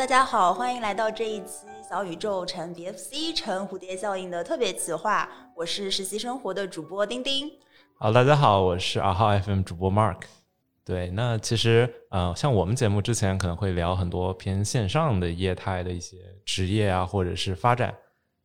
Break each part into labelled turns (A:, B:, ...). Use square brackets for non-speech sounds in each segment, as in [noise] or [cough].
A: 大家好，欢迎来到这一期小宇宙乘 BFC 乘蝴蝶效应的特别企划。我是实习生活的主播丁丁。
B: 好，大家好，我是二号 FM 主播 Mark。对，那其实呃，像我们节目之前可能会聊很多偏线上的业态的一些职业啊，或者是发展，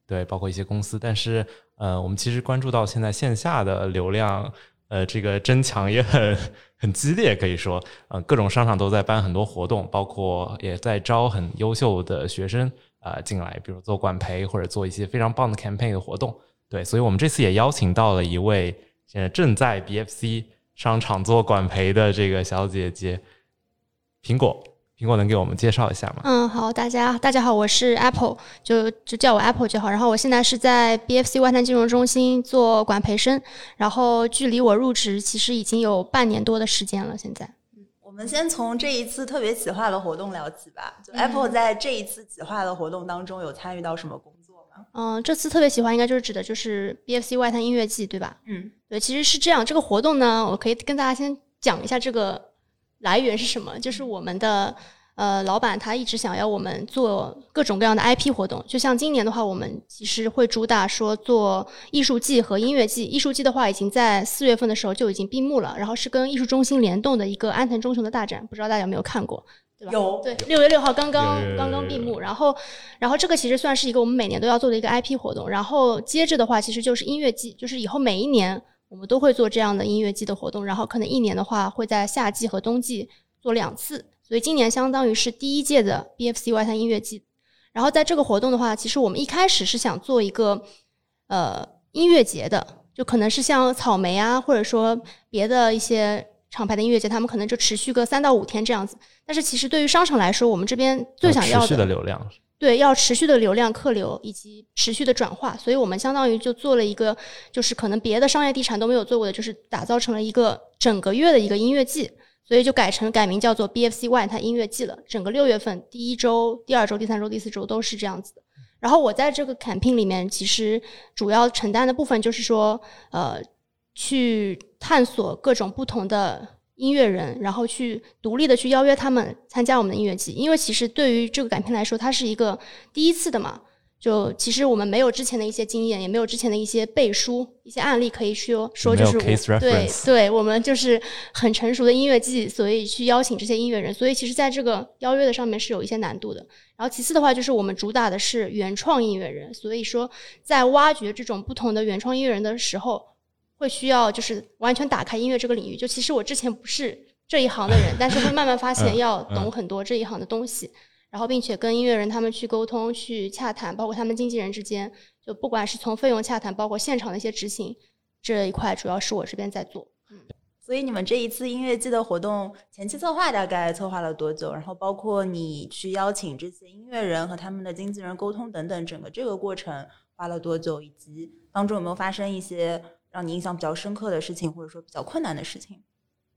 B: 对，包括一些公司。但是呃，我们其实关注到现在线下的流量。呃，这个争抢也很很激烈，可以说，呃，各种商场都在办很多活动，包括也在招很优秀的学生啊进来，比如做管培或者做一些非常棒的 campaign 的活动。对，所以我们这次也邀请到了一位现在正在 BFC 商场做管培的这个小姐姐，苹果。苹果能给我们介绍一下吗？
C: 嗯，好，大家大家好，我是 Apple，就就叫我 Apple 就好。然后我现在是在 BFC 外滩金融中心做管培生，然后距离我入职其实已经有半年多的时间了。现在，
A: 我们先从这一次特别企划的活动聊起吧。就 Apple 在这一次企划的活动当中有参与到什么工作吗？
C: 嗯，这次特别企划应该就是指的就是 BFC 外滩音乐季，对吧？
A: 嗯，
C: 对，其实是这样。这个活动呢，我可以跟大家先讲一下这个。来源是什么？就是我们的呃老板他一直想要我们做各种各样的 IP 活动，就像今年的话，我们其实会主打说做艺术季和音乐季。艺术季的话，已经在四月份的时候就已经闭幕了，然后是跟艺术中心联动的一个安藤忠雄的大展，不知道大家有没有看过，对吧？
A: 有，
C: 对，六月六号刚刚刚刚闭幕，然后然后这个其实算是一个我们每年都要做的一个 IP 活动，然后接着的话其实就是音乐季，就是以后每一年。我们都会做这样的音乐季的活动，然后可能一年的话会在夏季和冬季做两次，所以今年相当于是第一届的 BFC Y 三音乐季。然后在这个活动的话，其实我们一开始是想做一个呃音乐节的，就可能是像草莓啊，或者说别的一些厂牌的音乐节，他们可能就持续个三到五天这样子。但是其实对于商场来说，我们这边最想要
B: 的流量。
C: 对，要持续的流量客流以及持续的转化，所以我们相当于就做了一个，就是可能别的商业地产都没有做过的，就是打造成了一个整个月的一个音乐季，所以就改成改名叫做 BFC Y，它音乐季了。整个六月份第一周、第二周、第三周、第四周都是这样子的。然后我在这个 campaign 里面，其实主要承担的部分就是说，呃，去探索各种不同的。音乐人，然后去独立的去邀约他们参加我们的音乐季，因为其实对于这个改片来说，它是一个第一次的嘛。就其实我们没有之前的一些经验，也没有之前的一些背书、一些案例可以去说，就是对对，我们就是很成熟的音乐季，所以去邀请这些音乐人。所以其实在这个邀约的上面是有一些难度的。然后其次的话，就是我们主打的是原创音乐人，所以说在挖掘这种不同的原创音乐人的时候。会需要就是完全打开音乐这个领域，就其实我之前不是这一行的人，但是会慢慢发现要懂很多这一行的东西，然后并且跟音乐人他们去沟通、去洽谈，包括他们经纪人之间，就不管是从费用洽谈，包括现场的一些执行这一块，主要是我这边在做。
A: 嗯，所以你们这一次音乐季的活动前期策划大概策划了多久？然后包括你去邀请这些音乐人和他们的经纪人沟通等等，整个这个过程花了多久？以及当中有没有发生一些？让你印象比较深刻的事情，或者说比较困难的事情，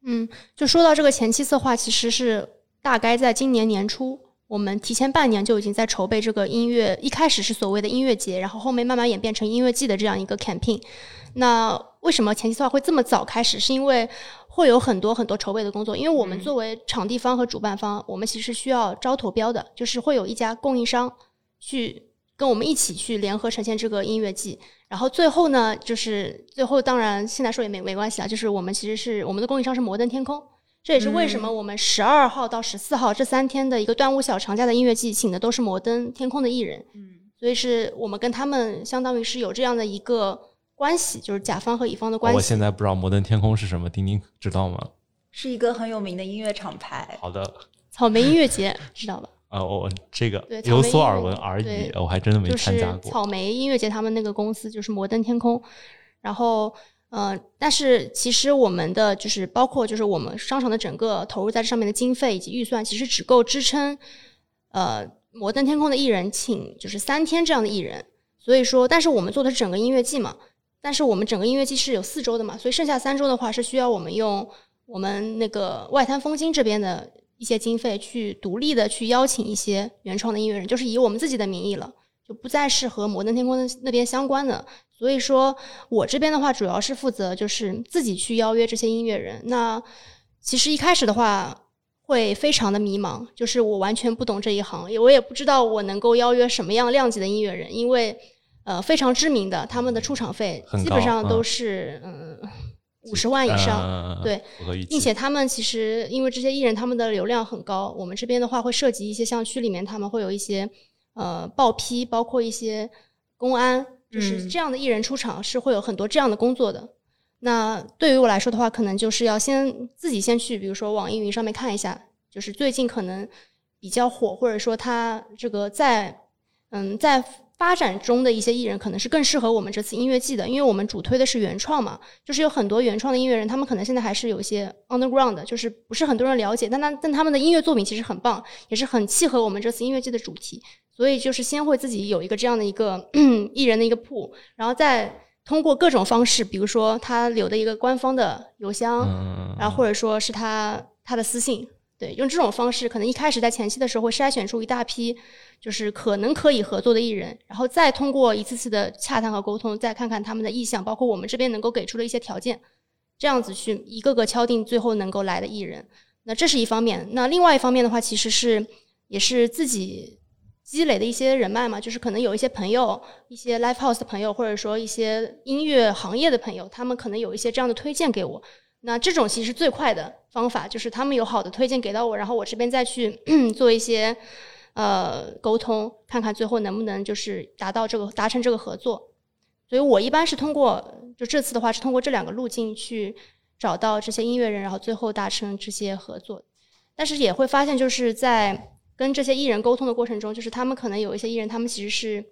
C: 嗯，就说到这个前期策划，其实是大概在今年年初，我们提前半年就已经在筹备这个音乐，一开始是所谓的音乐节，然后后面慢慢演变成音乐季的这样一个 campaign。那为什么前期策划会这么早开始？是因为会有很多很多筹备的工作，因为我们作为场地方和主办方，我们其实需要招投标的，就是会有一家供应商去。跟我们一起去联合呈现这个音乐季，然后最后呢，就是最后当然现在说也没没关系啊，就是我们其实是我们的供应商是摩登天空，这也是为什么我们十二号到十四号这三天的一个端午小长假的音乐季，请的都是摩登天空的艺人，
A: 嗯，
C: 所以是我们跟他们相当于是有这样的一个关系，就是甲方和乙方的关系。
B: 我现在不知道摩登天空是什么，丁丁知道吗？
A: 是一个很有名的音乐厂牌。
B: 好的，
C: 草莓音乐节知道吧？
B: 啊，我这个有所耳闻而已，我还真的没参加
C: 过。草莓音乐节他们那个公司就是摩登天空，然后呃，但是其实我们的就是包括就是我们商场的整个投入在这上面的经费以及预算，其实只够支撑呃摩登天空的艺人请就是三天这样的艺人。所以说，但是我们做的是整个音乐季嘛，但是我们整个音乐季是有四周的嘛，所以剩下三周的话是需要我们用我们那个外滩风金这边的。一些经费去独立的去邀请一些原创的音乐人，就是以我们自己的名义了，就不再是和摩登天空那边相关的。所以说我这边的话，主要是负责就是自己去邀约这些音乐人。那其实一开始的话，会非常的迷茫，就是我完全不懂这一行，也我也不知道我能够邀约什么样量级的音乐人，因为呃非常知名的他们的出场费基本上都是嗯五十万以上，
B: 嗯
C: 对，并且他们其实因为这些艺人他们的流量很高，我们这边的话会涉及一些像区里面他们会有一些呃报批，包括一些公安，就是
A: 嗯
C: 这样的艺人出场是会有很多这样的工作的。那对于我来说的话，可能就是要先自己先去，比如说网易云上面看一下，就是最近可能比较火，或者说他这个在嗯在发展中的一些艺人，可能是更适合我们这次音乐季的，因为我们主推的是原创嘛，就是有很多原创的音乐人，他们可能现在还是有一些 underground 的，就是不是很多人了解，但他但他们的音乐作品其实很棒，也是很契合我们这次音乐季的主题，所以就是先会自己有一个这样的一个 [clears throat] 艺人的一个铺，然后再通过各种方式，比如说他留的一个官方的邮箱，
B: 嗯，
C: 然后或者说是他他的私信，对，用这种方式，可能一开始在前期的时候会筛选出一大批就是可能可以合作的艺人，然后再通过一次次的洽谈和沟通，再看看他们的意向，包括我们这边能够给出的一些条件，这样子去一个个敲定最后能够来的艺人。那这是一方面，那另外一方面的话，其实是也是自己积累的一些人脉嘛，就是可能有一些朋友，一些 live house 的朋友，或者说一些音乐行业的朋友，他们可能有一些这样的推荐给我。那这种其实最快的方法就是他们有好的推荐给到我，然后我这边再去 [clears throat] 做一些呃沟通，看看最后能不能就是达到这个达成这个合作。所以我一般是通过就这次的话是通过这两个路径去找到这些音乐人，然后最后达成这些合作。但是也会发现，就是在跟这些艺人沟通的过程中，就是他们可能有一些艺人，他们其实是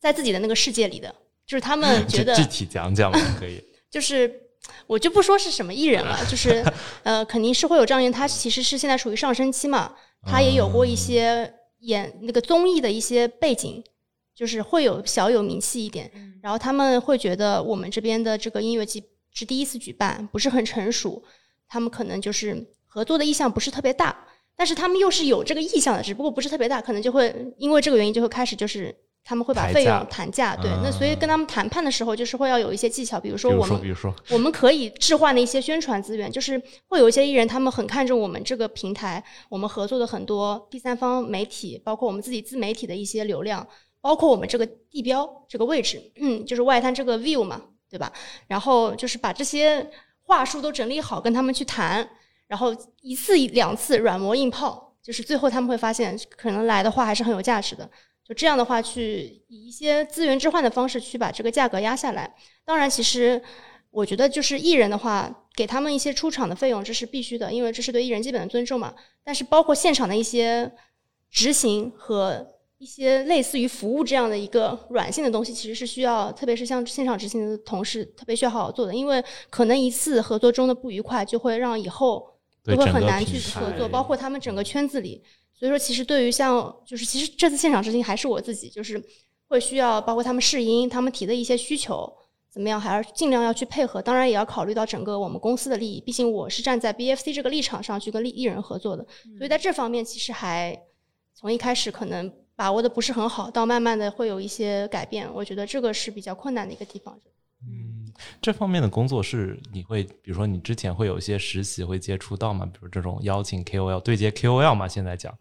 C: 在自己的那个世界里的，就是他们觉得
B: 具体讲讲嘛，可以。
C: 就是我就不说是什么艺人了，就是呃，肯定是会有这样人，他其实是现在处于上升期嘛，他也有过一些演那个综艺的一些背景，就是会有小有名气一点，然后他们会觉得我们这边的这个音乐季是第一次举办，不是很成熟，他们可能就是合作的意向不是特别大，但是他们又是有这个意向的，只不过不是特别大，可能就会因为这个原因就会开始就是。他们会把费用谈价，对，那
B: 嗯
C: 所以跟他们谈判的时候，就是会要有一些技巧，比如
B: 说，
C: 说我们
B: 比如说，
C: 我们可以置换的一些宣传资源，就是会有一些艺人，他们很看重我们这个平台，我们合作的很多第三方媒体，包括我们自己自媒体的一些流量，包括我们这个地标这个位置，嗯，就是外滩这个 view 嘛，对吧？然后就是把这些话术都整理好，跟他们去谈，然后一次两次软磨硬泡，就是最后他们会发现，可能来的话还是很有价值的。就这样的话，去以一些资源置换的方式去把这个价格压下来。当然，其实我觉得就是艺人的话，给他们一些出场的费用，这是必须的，因为这是对艺人基本的尊重嘛。但是包括现场的一些执行和一些类似于服务这样的一个软性的东西，其实是需要，特别是像现场执行的同事，特别需要好好做的，因为可能一次合作中的不愉快，就会让以后
B: 对整个
C: 都会很难去合作，包括他们整个圈子里。所以说，其实对于像就是其实这次现场执行还是我自己，就是会需要包括他们试音，他们提的一些需求怎么样，还要尽量要去配合。当然也要考虑到整个我们公司的利益，毕竟我是站在 BFC 这个立场上去跟艺艺人合作的，所以在这方面其实还从一开始可能把握的不是很好，到慢慢的会有一些改变。我觉得这个是比较困难的一个地方。
B: 嗯，这方面的工作是你会，比如说你之前会有一些实习会接触到吗？比如这种邀请 KOL 对接 KOL 嘛，现在讲。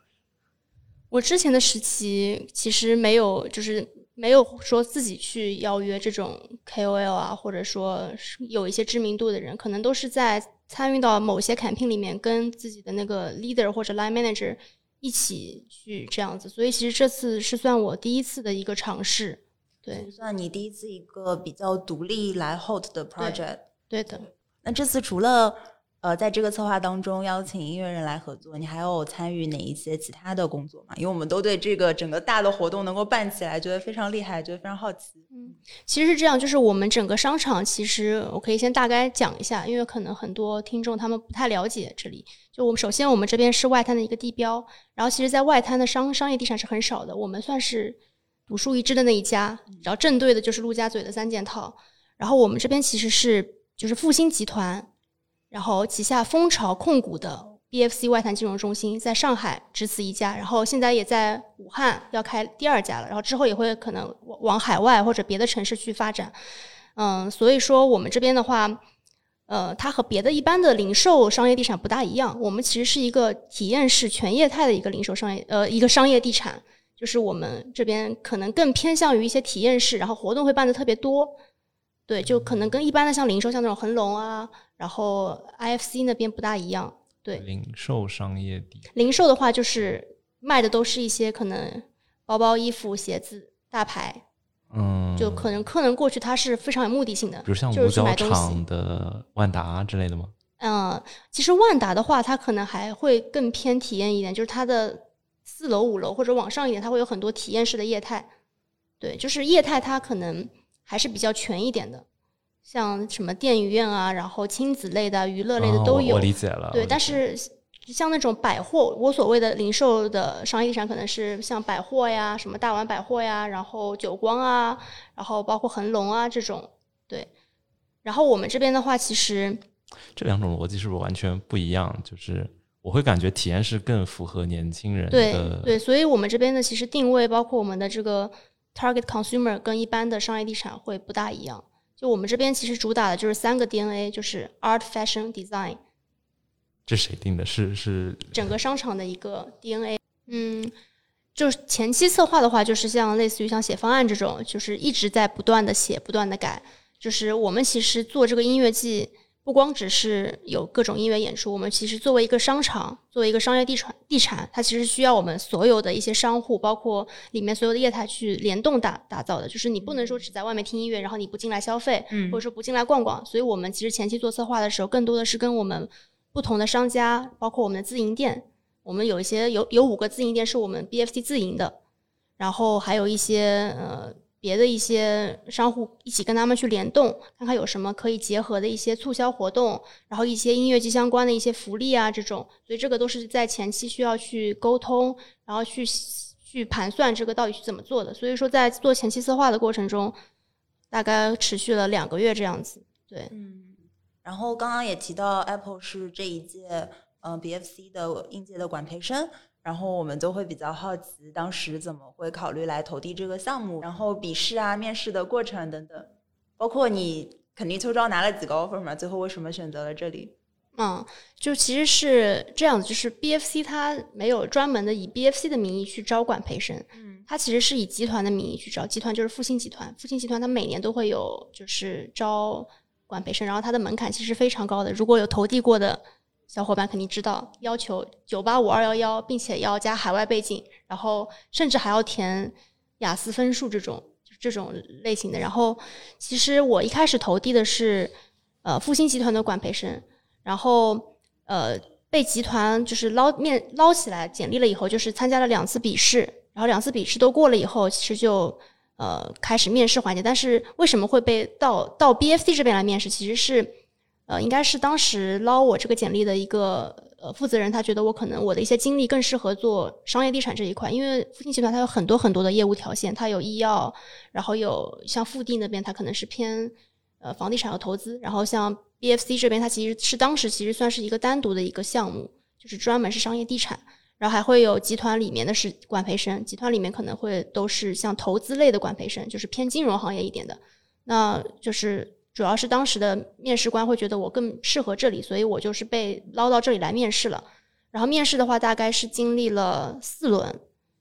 C: 我之前的时期其实没有，就是没有说自己去邀约这种 KOL 啊，或者说是有一些知名度的人，可能都是在参与到某些 campaign 里面，跟自己的那个 leader 或者 line manager 一起去这样子。所以其实这次是算我第一次的一个尝试。对
A: 算你第一次一个比较独立来 hold 的 project。
C: 对的，
A: 那这次除了呃在这个策划当中邀请音乐人来合作，你还有参与哪一些其他的工作吗？因为我们都对这个整个大的活动能够办起来觉得非常厉害，觉得非常好奇。
C: 嗯其实是这样，就是我们整个商场，其实我可以先大概讲一下，因为可能很多听众他们不太了解这里。就我们首先，我们这边是外滩的一个地标，然后其实，在外滩的商商业地产是很少的，我们算是独树一帜的那一家。然后正对的就是陆家嘴的三件套，然后我们这边其实是就是复兴集团，然后旗下蜂巢控股的 BFC 外滩金融中心在上海只此一家，然后现在也在武汉要开第二家了，然后之后也会可能往往海外或者别的城市去发展。嗯，所以说我们这边的话，呃，它和别的一般的零售商业地产不大一样。我们其实是一个体验式全业态的一个零售商业，呃，一个商业地产。就是我们这边可能更偏向于一些体验式，然后活动会办的特别多。对，就可能跟一般的像零售，像那种恒隆啊，然后 IFC 那边不大一样。对，
B: 零售商业地，
C: 零售的话就是卖的都是一些可能包包、衣服、鞋子、大牌。
B: 嗯，
C: 就可能客人过去他是非常有目的性的，
B: 比如像五角场的万达之类的吗？
C: 嗯，其实万达的话，它可能还会更偏体验一点，就是它的四楼、五楼或者往上一点，它会有很多体验式的业态。对，就是业态它可能还是比较全一点的，像什么电影院啊，然后亲子类的、娱乐类的都有。
B: 我理解了。
C: 对，但是。像那种百货，我所谓的零售的商业地产，可能是像百货呀，什么大丸百货呀，然后久光啊，然后包括恒隆啊这种，对。然后我们这边的话，其实
B: 这两种逻辑是不是完全不一样？就是我会感觉体验是更符合年轻人
C: 的，对，所以我们这边的其实定位，包括我们的这个 target consumer，跟一般的商业地产会不大一样。就我们这边其实主打的就是三个 DNA，就是 art、fashion、design。
B: 这谁定的？是是
C: 整个商场的一个 DNA。嗯，就是前期策划的话，就是像类似于像写方案这种，就是一直在不断的写、不断的改。就是我们其实做这个音乐季，不光只是有各种音乐演出，我们其实作为一个商场，作为一个商业地产，地产它其实需要我们所有的一些商户，包括里面所有的业态去联动打打造的。就是你不能说只在外面听音乐，然后你不进来消费，或者说不进来逛逛。所以我们其实前期做策划的时候，更多的是跟我们。不同的商家，包括我们的自营店，我们有一些有有五个自营店是我们 BFC 自营的，然后还有一些呃别的一些商户一起跟他们去联动，看看有什么可以结合的一些促销活动，然后一些音乐季相关的一些福利啊这种，所以这个都是在前期需要去沟通，然后去去盘算这个到底是怎么做的。所以说在做前期策划的过程中，大概持续了两个月这样子，对，
A: 嗯。然后刚刚也提到，Apple 是这一届嗯 BFC 的应届的管培生，然后我们就会比较好奇，当时怎么会考虑来投递这个项目？然后笔试啊、面试的过程等等，包括你肯定秋招拿了几个 offer 嘛？最后为什么选择了这里？
C: 嗯，就其实是这样子，就是 BFC 它没有专门的以 BFC 的名义去招管培生，嗯，它其实是以集团的名义去招，集团就是复兴集团，复兴集团它每年都会有就是招。管培生，然后它的门槛其实非常高的。如果有投递过的小伙伴肯定知道，要求九八五二幺幺，并且要加海外背景，然后甚至还要填雅思分数这种这种类型的。然后其实我一开始投递的是呃复兴集团的管培生，然后呃被集团就是捞面捞起来简历了以后，就是参加了两次笔试，然后两次笔试都过了以后，其实就。呃，开始面试环节，但是为什么会被到到 BFC 这边来面试？其实是，呃，应该是当时捞我这个简历的一个呃负责人，他觉得我可能我的一些经历更适合做商业地产这一块，因为复兴集团它有很多很多的业务条线，它有医药，然后有像复地那边它可能是偏呃房地产和投资，然后像 BFC 这边它其实是当时其实算是一个单独的一个项目，就是专门是商业地产。然后还会有集团里面的是管培生，集团里面可能会都是像投资类的管培生，就是偏金融行业一点的。那就是主要是当时的面试官会觉得我更适合这里，所以我就是被捞到这里来面试了。然后面试的话，大概是经历了四轮，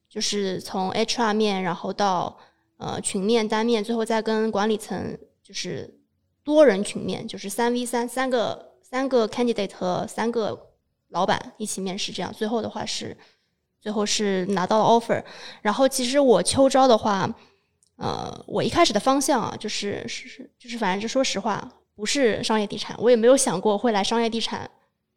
C: 就是从 HR 面，然后到呃群面、单面，最后再跟管理层就是多人群面，就是三 V 三三个三个 candidate 和三个。老板一起面试，这样最后的话是，最后是拿到了 offer。然后其实我秋招的话，呃，我一开始的方向啊，就是是是，就是反正就说实话，不是商业地产，我也没有想过会来商业地产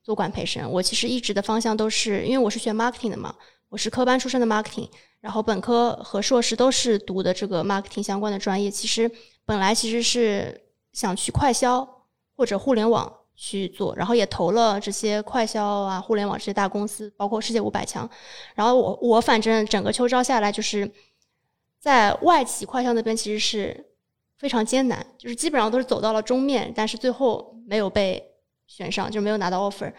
C: 做管培生。我其实一直的方向都是，因为我是学 marketing 的嘛，我是科班出身的 marketing，然后本科和硕士都是读的这个 marketing 相关的专业。其实本来其实是想去快销或者互联网。去做，然后也投了这些快销啊、互联网这些大公司，包括世界五百强。然后我我反正整个秋招下来，就是在外企快销那边其实是非常艰难，就是基本上都是走到了终面，但是最后没有被选上，就没有拿到 offer。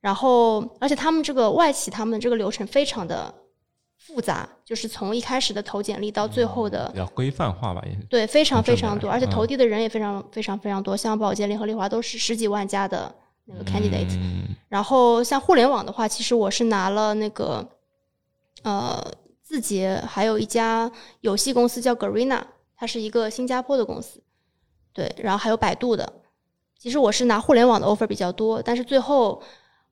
C: 然后而且他们这个外企，他们这个流程非常的复杂，就是从一开始的投简历到最后的
B: 比较规范化吧，也
C: 对，非常非常多，而且投递的人也非常非常非常多，像宝洁、联合利华都是十几万家的那个 candidate。
B: 嗯
C: 然后像互联网的话，其实我是拿了那个呃字节，还有一家游戏公司叫 Garena，它是一个新加坡的公司，对，然后还有百度的。其实我是拿互联网的 offer 比较多，但是最后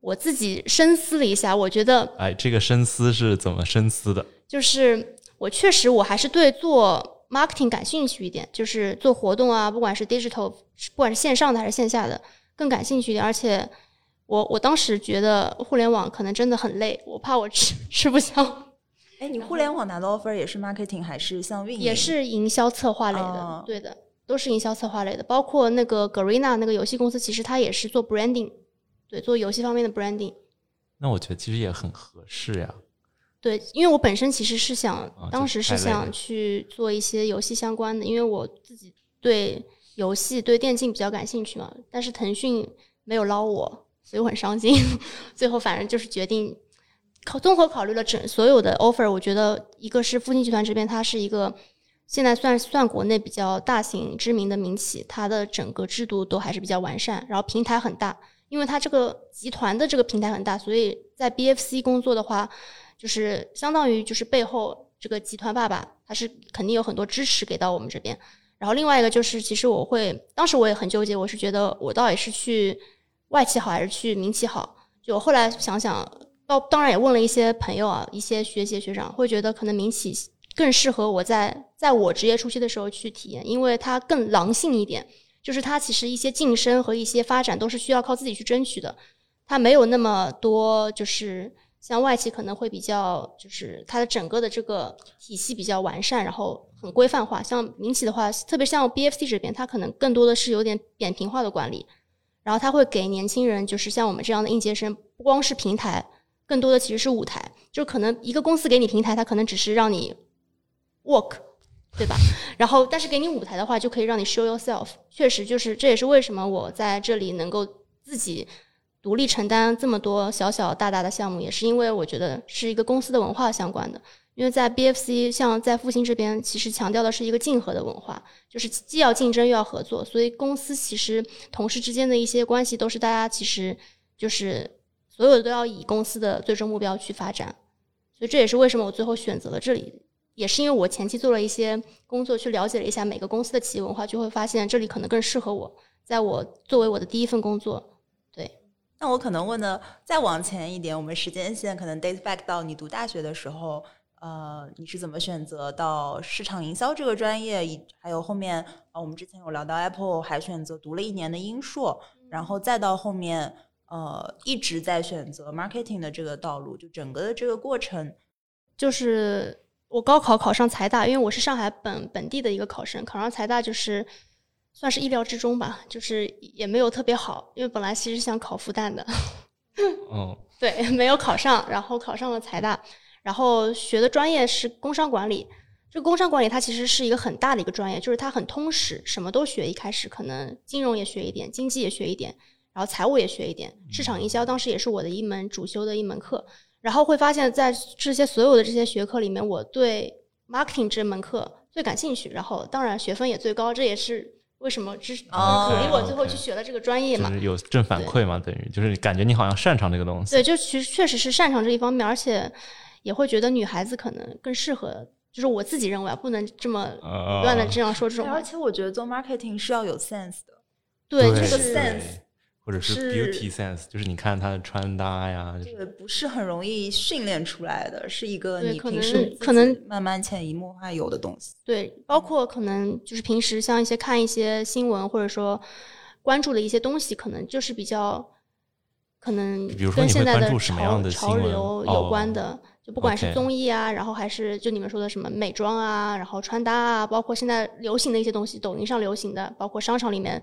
C: 我自己深思了一下，我觉得
B: 哎，这个深思是怎么深思的？
C: 就是我确实我还是对做 marketing 感兴趣一点，就是做活动啊，不管是 digital，不管是线上的还是线下的，更感兴趣一点。而且我我当时觉得互联网可能真的很累，我怕我吃 [laughs] 吃不消，
A: 哎，你互联网拿的 offer 也是 marketing 还是像运营？
C: 也是营销策划类的，
A: 哦
C: 对的，都是营销策划类的。包括那个 Garena 那个游戏公司，其实它也是做 branding，对，做游戏方面的 branding。
B: 那我觉得其实也很合适呀。
C: 对，因为我本身其实是想，
B: 啊
C: 当时是想去做一些游戏相关的，因为我自己对游戏、对电竞比较感兴趣嘛。但是腾讯没有捞我，所以我很伤心。[laughs] 最后反正就是决定考综合考虑了整所有的 offer，我觉得一个是复星集团这边，它是一个现在算算国内比较大型知名的民企，它的整个制度都还是比较完善，然后平台很大，因为它这个集团的这个平台很大，所以在 BFC 工作的话。就是相当于就是背后这个集团爸爸，他是肯定有很多支持给到我们这边。然后另外一个就是，其实我会当时我也很纠结，我是觉得我到底是去外企好还是去民企好？就后来想想，到当然也问了一些朋友啊，一些学姐学长，会觉得可能民企更适合我在在我职业初期的时候去体验，因为它更狼性一点，就是它其实一些晋升和一些发展都是需要靠自己去争取的，它没有那么多就是。像外企可能会比较，就是它的整个的这个体系比较完善，然后很规范化。像民企的话，特别像 BFC 这边，它可能更多的是有点扁平化的管理，然后它会给年轻人，就是像我们这样的应届生，不光是平台，更多的其实是舞台。就可能一个公司给你平台，它可能只是让你 work，对吧？然后但是给你舞台的话，就可以让你 show yourself。确实，就是这也是为什么我在这里能够自己。独立承担这么多小小大大的项目，也是因为我觉得是一个公司的文化相关的。因为在 BFC，像在复兴这边，其实强调的是一个竞合的文化，就是既要竞争又要合作，所以公司其实同事之间的一些关系都是大家其实就是所有的都要以公司的最终目标去发展。所以这也是为什么我最后选择了这里，也是因为我前期做了一些工作，去了解了一下每个公司的企业文化，就会发现这里可能更适合我，在我作为我的第一份工作。
A: 对那我可能问的再往前一点，我们时间线可能 date back 到你读大学的时候，呃，你是怎么选择到市场营销这个专业？以还有后面啊，我们之前有聊到 Apple 还选择读了一年的英硕，然后再到后面呃一直在选择 marketing 的这个道路，就整个的这个过程，
C: 就是我高考考上财大，因为我是上海本本地的一个考生，考上财大就是。算是意料之中吧，就是也没有特别好，因为本来其实想考复旦的，[laughs]
B: 嗯，
C: 对，没有考上，然后考上了财大，然后学的专业是工商管理。这工商管理它其实是一个很大的一个专业，就是它很通识，什么都学。一开始可能金融也学一点，经济也学一点，然后财务也学一点，市场营销当时也是我的一门主修的一门课。然后会发现，在这些所有的这些学科里面，我对 marketing 这门课最感兴趣，然后当然学分也最高，这也是。为什么支
A: 哦
C: 鼓励我最后去学了这个专业嘛？
B: 就是有正反馈嘛，等于就是感觉你好像擅长这个东西。
C: 对，就其实确实是擅长这一方面，而且也会觉得女孩子可能更适合。就是我自己认为啊，不能这么
B: 呃
C: 不断的这样说这种话。
A: 而且我觉得做 marketing 是要有 sense 的。
C: 对，这个
A: sense
B: 或者是
A: 是
B: beauty sense，就是你看他的穿搭呀，就是
A: 对，不是很容易训练出来的，是一个你
C: 对可能
A: 平时
C: 可能
A: 慢慢潜移默化有的东西。
C: 对，包括可能就是平时像一些看一些新闻，或者说关注的一些东西，可能就是比较可能
B: 比如说你会
C: 跟现在的
B: 关注什么样
C: 潮
B: 的
C: 潮流有关
B: 哦
C: 的。就不管是综艺啊然后还是就你们说的什么美妆啊，然后穿搭啊，包括现在流行的一些东西，抖音上流行的，包括商场里面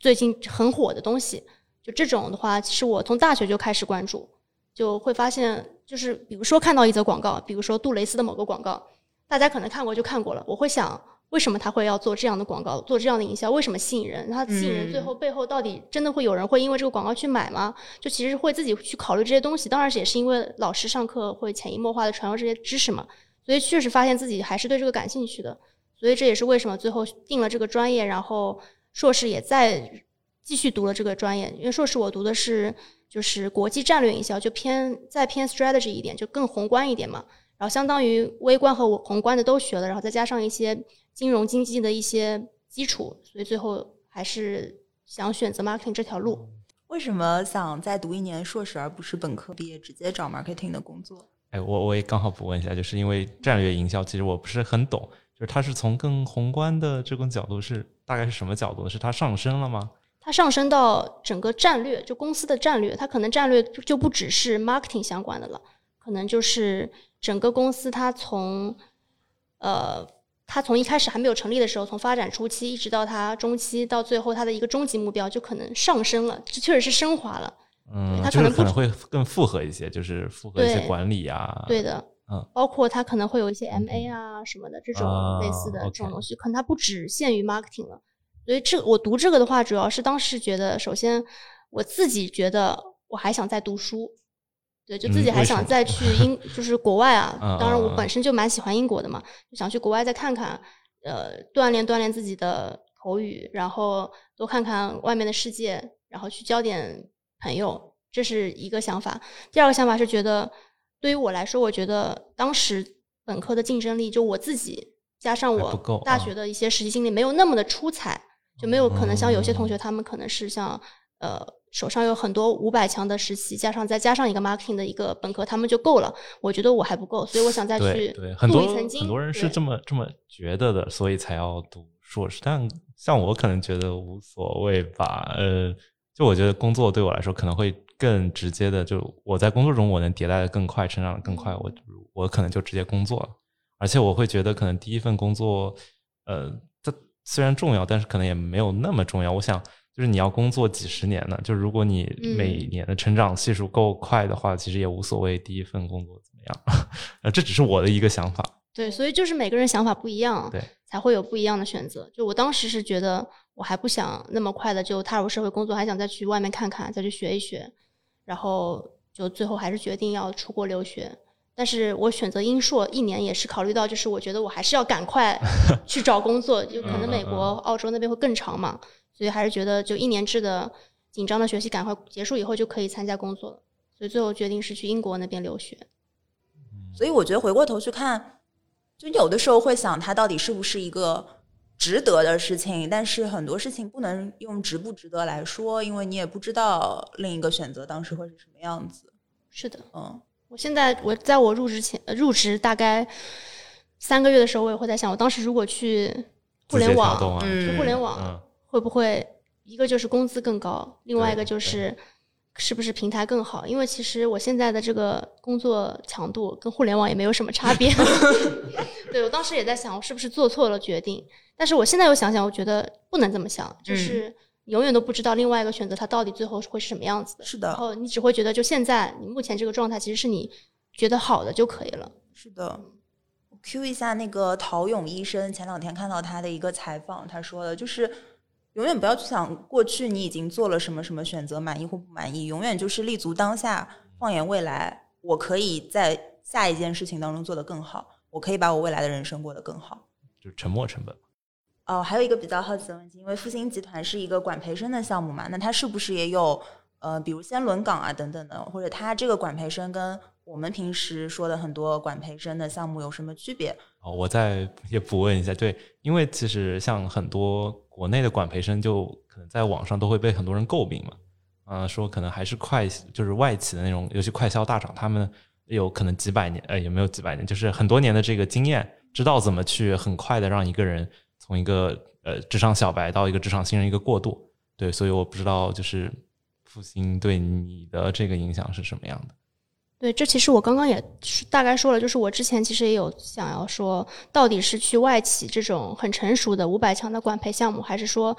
C: 最近很火的东西，就这种的话，其实我从大学就开始关注，就会发现，就是比如说看到一则广告，比如说杜蕾斯的某个广告，大家可能看过就看过了，我会想为什么他会要做这样的广告，做这样的营销？为什么吸引人？他吸引人最后背后到底真的会有人会因为这个广告去买吗？就其实会自己去考虑这些东西。当然也是因为老师上课会潜移默化的传授这些知识嘛，所以确实发现自己还是对这个感兴趣的。所以这也是为什么最后定了这个专业，然后硕士也在继续读了这个专业。因为硕士我读的是就是国际战略营销，就偏再偏 strategy 一点，就更宏观一点嘛。然后相当于微观和宏观的都学了，然后再加上一些金融经济的一些基础，所以最后还是想选择 marketing 这条路。
A: 为什么想再读一年硕士，而不是本科毕业直接找 marketing 的工作？
B: 哎，我我也刚好补问一下，就是因为战略营销，其实我不是很懂，就是它是从更宏观的这种角度是大概是什么角度？是它上升了吗？
C: 它上升到整个战略，就公司的战略，它可能战略就不只是 marketing 相关的了，可能就是。整个公司它从，呃，它从一开始还没有成立的时候，从发展初期一直到它中期，到最后它的一个终极目标就可能上升了，这确实是升华了。
B: 嗯，
C: 它可能
B: 可能会更复合一些，就是复合一些管理啊。
C: 对的，
B: 嗯，
C: 包括它可能会有一些 MA 啊什么的这种类似的这种东西，可能它不只限于 marketing 了。所以这我读这个的话，主要是当时觉得，首先我自己觉得我还想再读书。对，就自己还想再去英，[laughs] 就是国外啊。当然，我本身就蛮喜欢英国的嘛，就想去国外再看看，呃，锻炼锻炼自己的口语，然后多看看外面的世界，然后去交点朋友，这是一个想法。第二个想法是觉得，对于我来说，我觉得当时本科的竞争力，就我自己加上我大学的一些实习经历，没有那么的出彩，就没有可能像有些同学他们可能是像呃。手上有很多五百强的实习，加上再加上一个 marketing 的一个本科，他们就够了。我觉得我还不够，所以我想再去
B: 对很多很多人是这么这么觉得的，所以才要读硕士。但像我可能觉得无所谓吧。呃，就我觉得工作对我来说可能会更直接的，就我在工作中我能迭代的更快，成长的更快，我我可能就直接工作了。而且我会觉得可能第一份工作，呃，它虽然重要，但是可能也没有那么重要。我想。就是你要工作几十年呢，就如果你每年的成长系数够快的话，其实也无所谓第一份工作怎么样。[laughs] 呃，这只是我的一个想法。
C: 对，所以就是每个人想法不一样，
B: 对，
C: 才会有不一样的选择。就我当时是觉得，我还不想那么快的就踏入社会工作，还想再去外面看看，再去学一学，然后就最后还是决定要出国留学。但是我选择英硕一年也是考虑到，就是我觉得我还是要赶快 [laughs] 去找工作，就可能美国、澳洲那边会更长嘛。所以还是觉得，就一年制的紧张的学习赶快结束以后就可以参加工作了。所以最后决定是去英国那边留学。
A: 所以我觉得回过头去看，就有的时候会想，它到底是不是一个值得的事情？但是很多事情不能用值不值得来说，因为你也不知道另一个选择当时会是什么样子。
C: 是的，
A: 嗯，
C: 我现在我在我入职前入职大概三个月的时候，我也会在想，我当时如果去互联网，去互联网。会不会一个就是工资更高，另外一个就是是不是平台更好？因为其实我现在的这个工作强度跟互联网也没有什么差别。[laughs] [laughs] 对我当时也在想，我是不是做错了决定？但是我现在又想想，我觉得不能这么想，就是永远都不知道另外一个选择它到底最后会是什么样子的。
A: 是的。
C: 然后你只会觉得，就现在你目前这个状态，其实是你觉得好的就可以了。
A: 是的。Q 一下那个陶勇医生，前两天看到他的一个采访，他说的就是。永远不要去想过去你已经做了什么什么选择，满意或不满意。永远就是立足当下，放眼未来，我可以在下一件事情当中做得更好，我可以把我未来的人生过得更好。
B: 就是沉没成本。
A: 哦，还有一个比较好奇的问题，因为复兴集团是一个管培生的项目嘛，那它是不是也有呃，比如先轮岗啊等等的，或者它这个管培生跟我们平时说的很多管培生的项目有什么区别？
B: 哦，我再也补问一下，对，因为其实像很多。国内的管培生就可能在网上都会被很多人诟病嘛，啊，说可能还是快就是外企的那种，尤其快销大厂，他们有可能几百年，呃，也没有几百年，就是很多年的这个经验，知道怎么去很快的让一个人从一个呃职场小白到一个职场新人一个过渡。对，所以我不知道就是复兴对你的这个影响是什么样的。
C: 对，这其实我刚刚也大概说了，就是我之前其实也有想要说，到底是去外企这种很成熟的五百强的管培项目，还是说，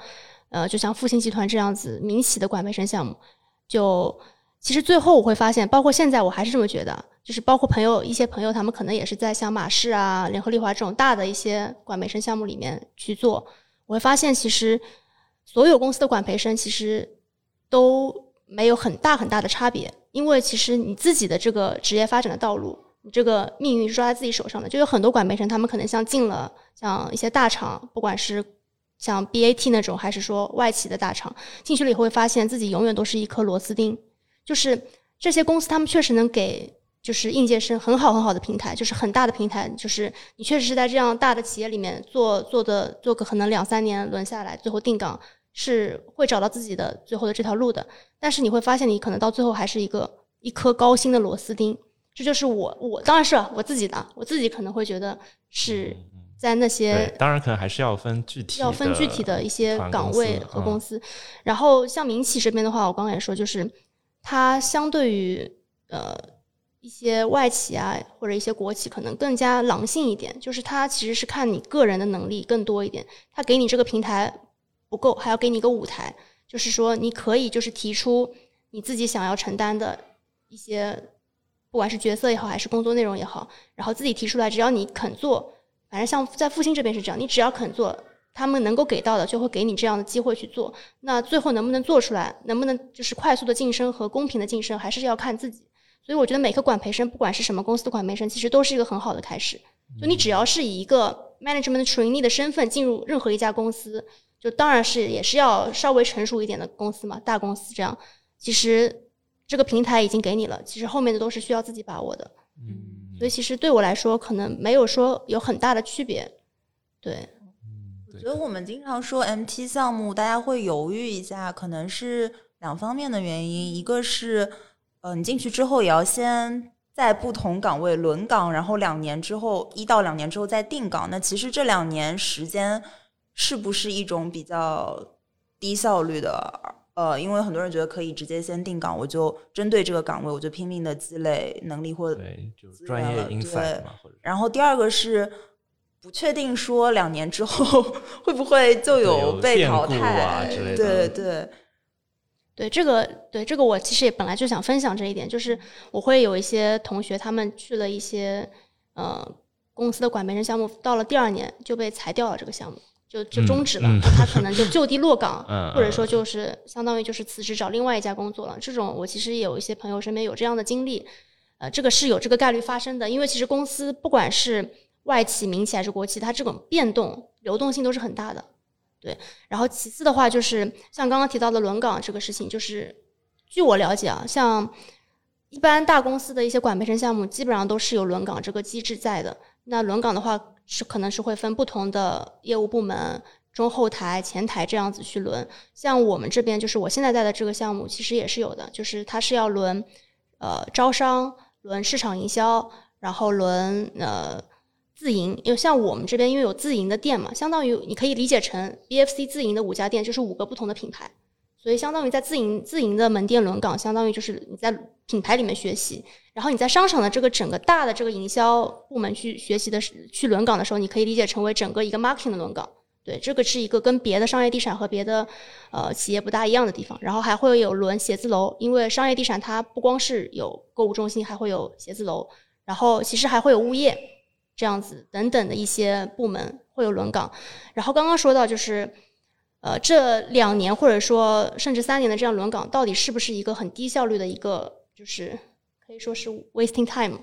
C: 呃，就像复兴集团这样子民企的管培生项目？就其实最后我会发现，包括现在我还是这么觉得，就是包括朋友一些朋友，他们可能也是在像马氏啊、联合利华这种大的一些管培生项目里面去做，我会发现其实所有公司的管培生其实都没有很大很大的差别，因为其实你自己的这个职业发展的道路，你这个命运是抓在自己手上的。就有很多管培生，他们可能像进了像一些大厂，不管是像 BAT 那种，还是说外企的大厂，进去了以后会发现自己永远都是一颗螺丝钉。就是这些公司，他们确实能给就是应届生很好很好的平台，就是很大的平台，就是你确实是在这样大的企业里面做做的做个可能两三年轮下来，最后定岗是会找到自己的最后的这条路的。但是你会发现，你可能到最后还是一个一颗高薪的螺丝钉。这就是我我当然是我自己的，我自己可能会觉得是在那些
B: 当然可能还是要分具体
C: 要分具体的一些岗位和公司。然后像民企这边的话，我刚刚也说就是。它相对于呃一些外企啊或者一些国企，可能更加狼性一点，就是它其实是看你个人的能力更多一点。它给你这个平台不够，还要给你一个舞台，就是说你可以就是提出你自己想要承担的一些，不管是角色也好，还是工作内容也好，然后自己提出来，只要你肯做，反正像在复兴这边是这样，你只要肯做。他们能够给到的，就会给你这样的机会去做。那最后能不能做出来，能不能就是快速的晋升和公平的晋升，还是要看自己。所以我觉得每个管培生，不管是什么公司的管培生，其实都是一个很好的开始。就你只要是以一个 management trainee 的身份进入任何一家公司，就当然是也是要稍微成熟一点的公司嘛，大公司这样。其实这个平台已经给你了，其实后面的都是需要自己把握的。嗯。所以其实对我来说，可能没有说有很大的区别。对。
A: 我觉得我们经常说 MT 项目，大家会犹豫一下，可能是两方面的原因。一个是，呃，你进去之后也要先在不同岗位轮岗，然后两年之后，一到两年之后再定岗。那其实这两年时间是不是一种比较低效率的？呃，因为很多人觉得可以直接先定岗，我就针对这个岗位，我就拼命的积累能力或
B: 对，就专业 insight 嘛。
A: 然后第二个是。不确定说两年之后 [laughs] 会不会就
B: 有
A: 被淘汰
B: 啊之类的。
A: 对对
C: 对，这个对这个我其实也本来就想分享这一点，就是我会有一些同学他们去了一些呃公司的管培生项目，到了第二年就被裁掉了，这个项目就就终止了，他可能就就地落岗，[laughs] 或者说就是相当于就是辞职找另外一家工作了。这种我其实也有一些朋友身边有这样的经历，呃，这个是有这个概率发生的，因为其实公司不管是外企、民企还是国企，它这种变动、流动性都是很大的，对。然后其次的话，就是像刚刚提到的轮岗这个事情，就是据我了解啊，像一般大公司的一些管培生项目，基本上都是有轮岗这个机制在的。那轮岗的话，是可能是会分不同的业务部门，中后台、前台这样子去轮。像我们这边，就是我现在在的这个项目，其实也是有的，就是它是要轮呃招商、轮市场营销，然后轮呃。自营，因为像我们这边，因为有自营的店嘛，相当于你可以理解成 BFC 自营的五家店，就是五个不同的品牌，所以相当于在自营自营的门店轮岗，相当于就是你在品牌里面学习，然后你在商场的这个整个大的这个营销部门去学习的去轮岗的时候，你可以理解成为整个一个 marketing 的轮岗。对，这个是一个跟别的商业地产和别的呃企业不大一样的地方。然后还会有轮写字楼，因为商业地产它不光是有购物中心，还会有写字楼，然后其实还会有物业。这样子等等的一些部门会有轮岗，然后刚刚说到就是，呃，这两年或者说甚至三年的这样轮岗，到底是不是一个很低效率的一个，就是可以说是 wasting time？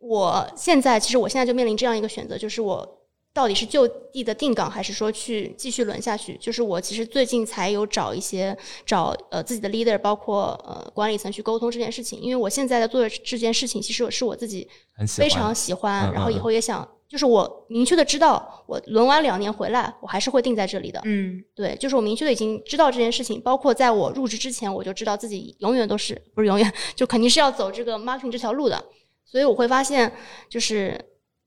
C: 我现在其实我现在就面临这样一个选择，就是我。到底是就地的定岗，还是说去继续轮下去？就是我其实最近才有找一些找呃自己的 leader，包括呃管理层去沟通这件事情。因为我现在在做的这件事情，其实是我自己非常喜欢，然后以后也想，就是我明确的知道，我轮完两年回来，我还是会定在这里的。
A: 嗯，
C: 对，就是我明确的已经知道这件事情，包括在我入职之前，我就知道自己永远都是不是永远，就肯定是要走这个 marketing 这条路的。所以我会发现，就是。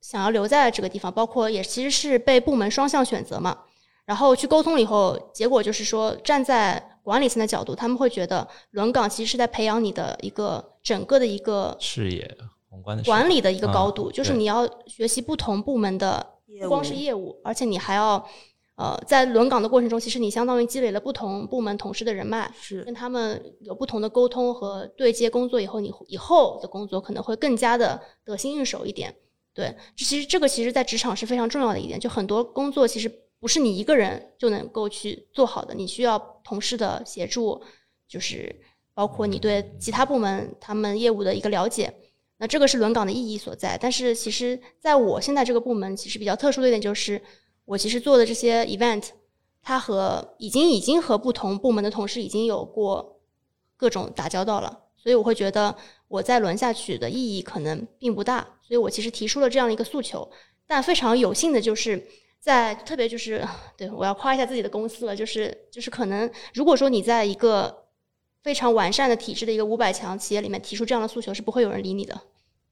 C: 想要留在这个地方，包括也其实是被部门双向选择嘛。然后去沟通了以后，结果就是说，站在管理层的角度，他们会觉得轮岗其实是在培养你的一个整个的一个
B: 视野、宏观的
C: 管理的一个高度，就是你要学习不同部门的不光是业务，而且你还要呃，在轮岗的过程中，其实你相当于积累了不同部门同事的人脉，
A: 是
C: 跟他们有不同的沟通和对接工作以后，你以后的工作可能会更加的得心应手一点。对，其实这个其实在职场是非常重要的一点，就很多工作其实不是你一个人就能够去做好的，你需要同事的协助，就是包括你对其他部门他们业务的一个了解。那这个是轮岗的意义所在。但是其实在我现在这个部门，其实比较特殊的一点就是。我其实做的这些 event，它和已经已经和不同部门的同事已经有过各种打交道了，所以我会觉得我再轮下去的意义可能并不大，所以我其实提出了这样的一个诉求。但非常有幸的就是在特别就是 [laughs] 对我要夸一下自己的公司了，就是就是可能如果说你在一个非常完善的体制的一个五百强企业里面提出这样的诉求，是不会有人理你的，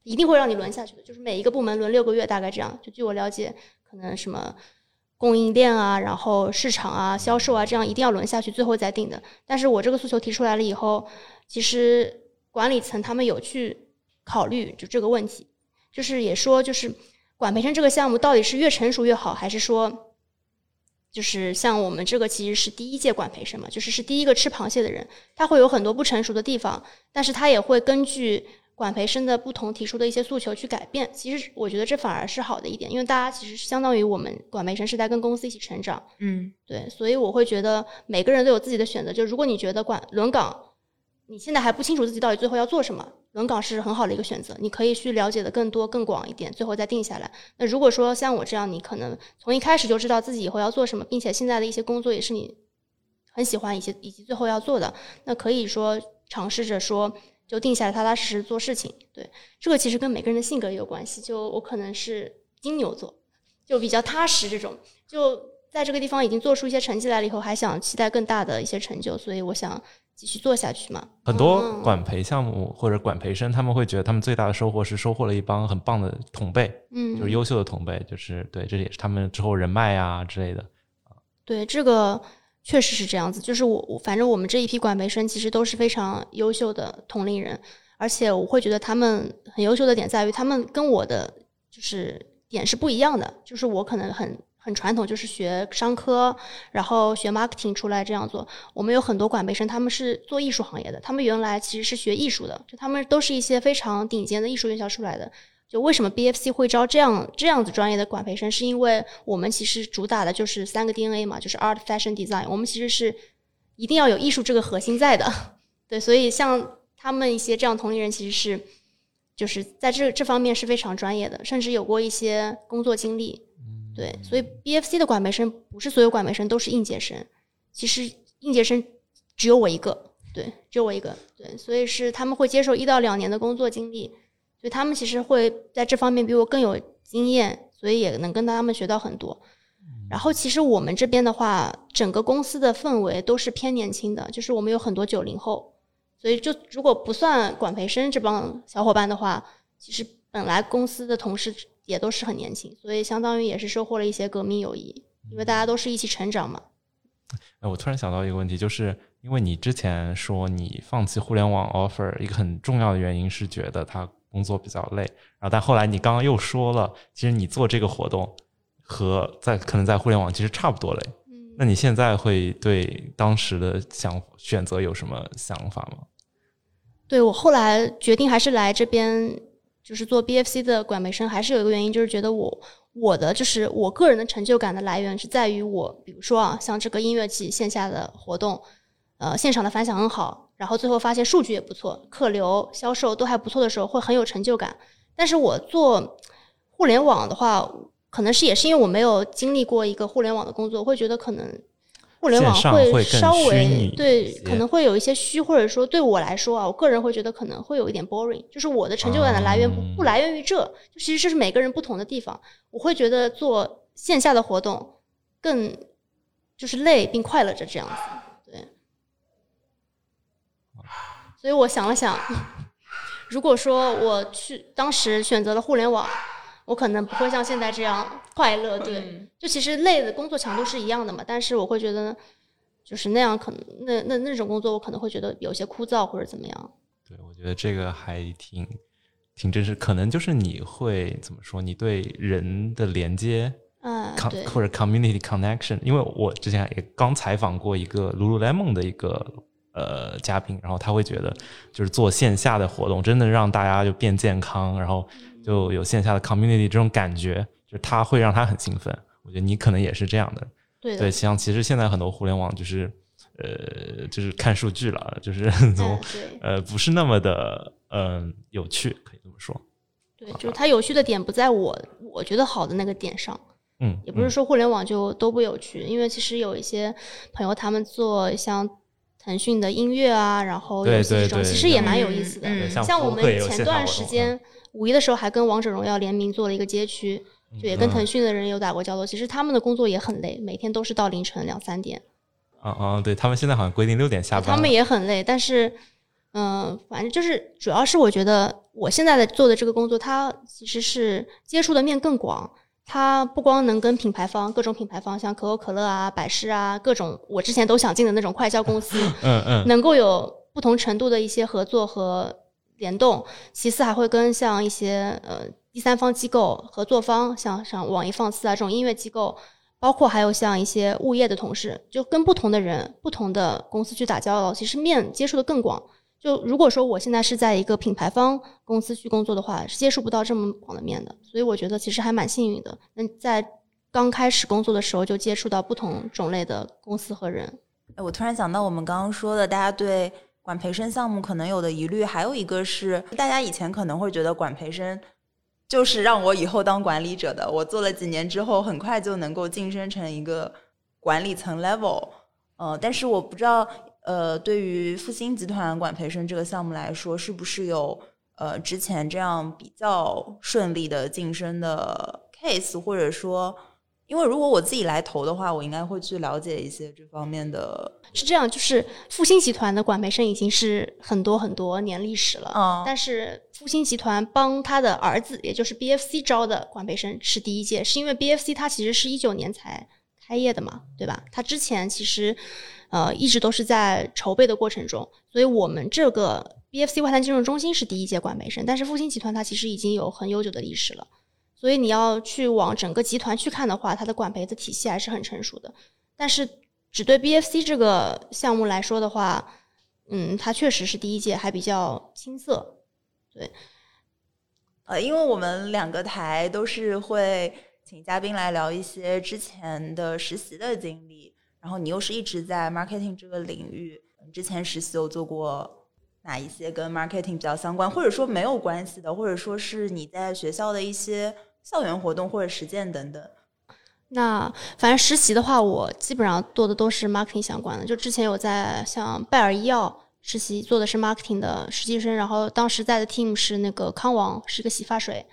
C: 一定会让你轮下去的。就是每一个部门轮六个月，大概这样。就据我了解，可能什么。供应链啊，然后市场啊，销售啊，这样一定要轮下去，最后再定的。但是我这个诉求提出来了以后，其实管理层他们有去考虑就这个问题，就是也说，就是管培生这个项目到底是越成熟越好，还是说，就是像我们这个其实是第一届管培生嘛，就是是第一个吃螃蟹的人，他会有很多不成熟的地方，但是他也会根据。管培生的不同提出的一些诉求去改变，其实我觉得这反而是好的一点，因为大家其实相当于我们管培生是在跟公司一起成长，
A: 嗯，
C: 对，所以我会觉得每个人都有自己的选择。就如果你觉得管轮岗，你现在还不清楚自己到底最后要做什么，轮岗是很好的一个选择，你可以去了解的更多更广一点，最后再定下来。那如果说像我这样，你可能从一开始就知道自己以后要做什么，并且现在的一些工作也是你很喜欢以及以及最后要做的，那可以说尝试着说。就定下来，踏踏实实做事情。对，这个其实跟每个人的性格也有关系。就我可能是金牛座，就比较踏实这种。就在这个地方已经做出一些成绩来了以后，还想期待更大的一些成就，所以我想继续做下去嘛。
B: 很多管培项目或者管培生，他们会觉得他们最大的收获是收获了一帮很棒的同辈，
C: 嗯，
B: 就是优秀的同辈，就是对，这也是他们之后人脉啊之类的。
C: 对这个。确实是这样子，就是我我反正我们这一批管培生其实都是非常优秀的同龄人，而且我会觉得他们很优秀的点在于，他们跟我的就是点是不一样的。就是我可能很很传统，就是学商科，然后学 marketing 出来这样做。我们有很多管培生，他们是做艺术行业的，他们原来其实是学艺术的，就他们都是一些非常顶尖的艺术院校出来的。就为什么 BFC 会招这样这样子专业的管培生，是因为我们其实主打的就是三个 DNA 嘛，就是 Art、Fashion、Design。我们其实是一定要有艺术这个核心在的，[laughs] 对。所以像他们一些这样同龄人，其实是就是在这这方面是非常专业的，甚至有过一些工作经历。对，所以 BFC 的管培生不是所有管培生都是应届生，其实应届生只有我一个，对，只有我一个，对。所以是他们会接受一到两年的工作经历。所以他们其实会在这方面比我更有经验，所以也能跟他们学到很多。然后其实我们这边的话，整个公司的氛围都是偏年轻的，就是我们有很多九零后，所以就如果不算管培生这帮小伙伴的话，其实本来公司的同事也都是很年轻，所以相当于也是收获了一些革命友谊，因为大家都是一起成长嘛。
B: 哎，我突然想到一个问题，就是因为你之前说你放弃互联网 offer，一个很重要的原因是觉得他。工作比较累，然后但后来你刚刚又说了，其实你做这个活动和在可能在互联网其实差不多累。
C: 嗯，
B: 那你现在会对当时的想选择有什么想法吗？
C: 对我后来决定还是来这边，就是做 BFC 的管培生，还是有一个原因，就是觉得我我的就是我个人的成就感的来源是在于我，比如说啊，像这个音乐季线下的活动，呃，现场的反响很好。然后最后发现数据也不错，客流、销售都还不错的时候，会很有成就感。但是我做互联网的话，可能是也是因为我没有经历过一个互联网的工作，会觉得可能互联网
B: 会
C: 稍微对，可能会有一些虚，或者说对我来说啊，我个人会觉得可能会有一点 boring。就是我的成就感的来源不不来源于这，就其实这是每个人不同的地方。我会觉得做线下的活动更就是累并快乐着这样子。对所以我想了想，[laughs] 如果说我去当时选择了互联网，我可能不会像现在这样快乐。对，就其实累的工作强度是一样的嘛，但是我会觉得，就是那样可能那那那种工作我可能会觉得有些枯燥或者怎么样。
B: 对，我觉得这个还挺挺真实，可能就是你会怎么说？你对人的连接
C: 嗯
B: 或者 community connection，因为我之前也刚采访过一个 Lululemon 的一个呃嘉宾，然后他会觉得就是做线下的活动，真的让大家就变健康，然后就有线下的 community 这种感觉，就是他会让他很兴奋。我觉得你可能也是这样的，
C: 对
B: 像其实现在很多互联网就是呃就是看数据了，[laughs] 就是从、
C: 嗯
B: 呃不是那么的嗯、有趣，可以这么说。
C: 对，就是它有趣的点不在我我觉得好的那个点上，
B: 嗯，
C: 也不是
B: 嗯。
C: 说互联网就都不有趣，因为其实有一些朋友他们做像腾讯的音乐啊，然后
B: 对
C: 游戏这种，其实也
B: 嗯
C: 蛮有意思的。
A: 嗯
B: 像
C: 像我们前段时间五一的时候还跟王者荣耀联名做了一个街区，就也跟
B: 嗯
C: 腾讯的人有打过交道。其实他们的工作也很累，每天都是到凌晨两三点，
B: 啊啊，对他们现在好像规定六点下班，
C: 他们也很累。但是，嗯、反正就是主要是我觉得我现在的做的这个工作，它其实是接触的面更广。它不光能跟品牌方各种品牌方，像可口可乐啊、百事啊，各种我之前都想进的那种快销公司，[laughs]
B: 嗯嗯
C: 能够有不同程度的一些合作和联动。其次还会跟像一些呃第三方机构合作方，像像网易放肆啊这种音乐机构，包括还有像一些物业的同事，就跟不同的人、不同的公司去打交道，其实面接触的更广。就如果说我现在是在一个品牌方公司去工作的话，是接触不到这么广的面的，所以我觉得其实还蛮幸运的，那在刚开始工作的时候就接触到不同种类的公司和人。
A: 哎，我突然想到，我们刚刚说的，大家对管培生项目可能有的疑虑，还有一个是，大家以前可能会觉得管培生就是让我以后当管理者的，我做了几年之后，很快就能够晋升成一个管理层 level。呃，但是我不知道，呃，对于复兴集团管培生这个项目来说，是不是有呃之前这样比较顺利的晋升的 case，或者说，因为如果我自己来投的话，我应该会去了解一些这方面的。
C: 是这样，就是复星集团的管培生已经是很多很多年历史了，
A: 嗯
C: 但是复星集团帮他的儿子，也就是 BFC 招的管培生是第一届，是因为 BFC 它其实是一九年才开业的嘛，对吧？它之前其实呃一直都是在筹备的过程中，所以我们这个 BFC 外滩金融中心是第一届管培生，但是复星集团它其实已经有很悠久的历史了。所以你要去往整个集团去看的话，它的管培的体系还是很成熟的。但是只对 BFC 这个项目来说的话，嗯，它确实是第一届，还比较青涩。
A: 对呃，因为我们两个台都是会请嘉宾来聊一些之前的实习的经历，然后你又是一直在 marketing 这个领域，之前实习有做过哪一些跟 marketing 比较相关，或者说没有关系的，或者说是你在学校的一些校园活动或者实践等等。
C: 那反正实习的话，我基本上做的都是 marketing 相关的。就之前有在像拜耳医药实习，做的是 marketing 的实习生，然后当时在的 team 是那个康王，是个洗发水。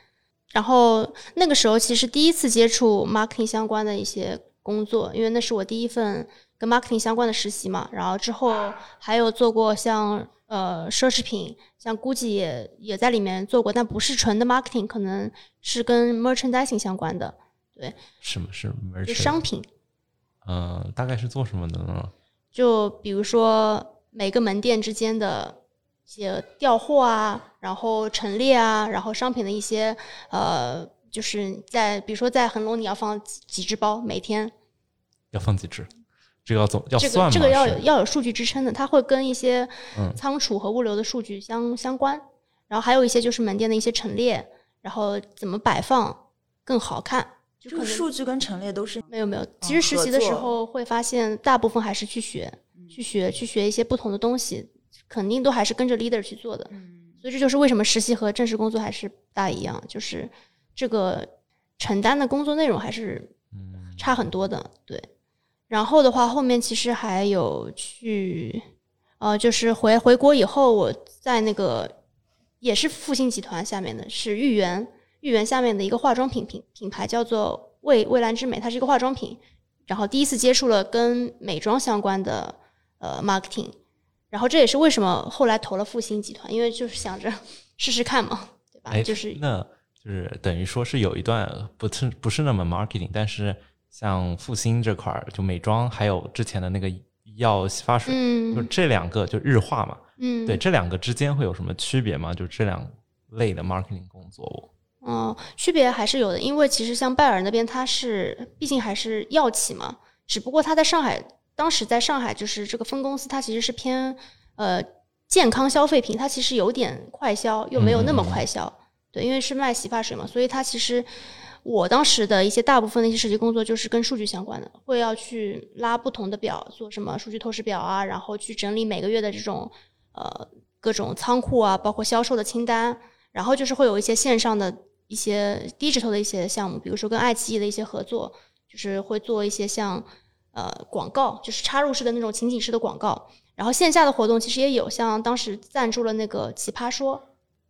C: 然后那个时候其实第一次接触 marketing 相关的一些工作，因为那是我第一份跟 marketing 相关的实习嘛。然后之后还有做过像呃奢侈品，像 GUCCI 也也在里面做过，但不是纯的 marketing，可能是跟 merchandising 相关的。
B: 什么是 merchant？
C: 就商品，
B: 嗯、大概是做什么的呢？
C: 就比如说每个门店之间的一些调货啊，然后陈列啊，然后商品的一些呃，就是在比如说在恒隆你要放几几只包，每天
B: 要放几只？这个要总要
C: 这
B: 算吗？
C: 个这个要有要有数据支撑的，它会跟一些
B: 嗯
C: 仓储和物流的数据相相关。然后还有一些就是门店的一些陈列，然后怎么摆放更好看，就
A: 这
C: 可能
A: 个数据跟陈列都是
C: 没有没有，其实实习的时候会发现，大部分还是去学，去学去学一些不同的东西，肯定都还是跟着 leader 去做的。
A: 嗯
C: 所以这就是为什么实习和正式工作还是不大一样，就是这个承担的工作内容还是
B: 嗯
C: 差很多的。对，然后的话，后面其实还有去，呃，就是回回国以后，我在那个也是复兴集团下面的，是豫园，豫园下面的一个化妆品品品牌叫做蔚蔚蓝之美，它是一个化妆品。然后第一次接触了跟美妆相关的呃 marketing，然后这也是为什么后来投了复兴集团，因为就是想着试试看嘛，对吧？
B: 哎，
C: 就是
B: 那就是等于说是有一段不是不是那么 marketing，但是像复兴这块儿，就美妆还有之前的那个医药洗发水，就
C: 嗯
B: 这两个就日化嘛，
C: 嗯，
B: 对，这两个之间会有什么区别吗？就这两类的 marketing 工作，
C: 嗯，区别还是有的，因为其实像拜耳那边，它是毕竟还是药企嘛，只不过它在上海，当时在上海就是这个分公司，它其实是偏呃健康消费品，它其实有点快消，又没有那么快销。对，因为是卖洗发水嘛，所以它其实我当时的一些大部分的一些设计工作就是跟数据相关的，会要去拉不同的表，做什么数据透视表啊，然后去整理每个月的这种呃各种仓库啊，包括销售的清单，然后就是会有一些线上的。一些 digital 的一些项目，比如说跟爱奇艺的一些合作，就是会做一些像呃广告，就是插入式的那种情景式的广告。然后线下的活动其实也有，像当时赞助了那个奇葩说，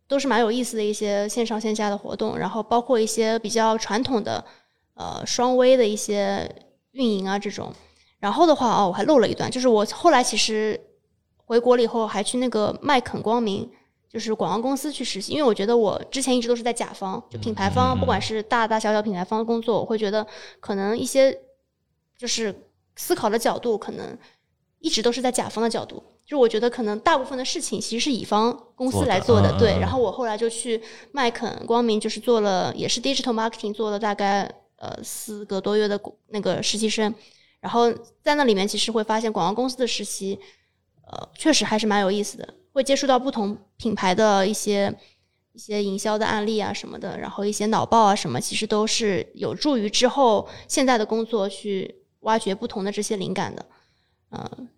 C: 都是蛮有意思的一些线上线下的活动。然后包括一些比较传统的呃双微的一些运营啊这种。然后的话哦，我还漏了一段，就是我后来其实回国了以后，还去那个麦肯光明。就是广告公司去实习，因为我觉得我之前一直都是在甲方，就品牌方，不管是大大小小品牌方的工作，我会觉得可能一些就是思考的角度，可能一直都是在甲方的角度。就我觉得可能大部分的事情其实是乙方公司来做的，对。然后我后来就去麦肯光明，就是做了也是 digital marketing，做了大概呃四个多月的那个实习生。然后在那里面，其实会发现广告公司的实习，呃，确实还是蛮有意思的。会接触到不同品牌的一些一些营销的案例啊什么的，然后一些脑报啊什么，其实都是有助于之后现在的工作去挖掘不同的这些灵感的。嗯，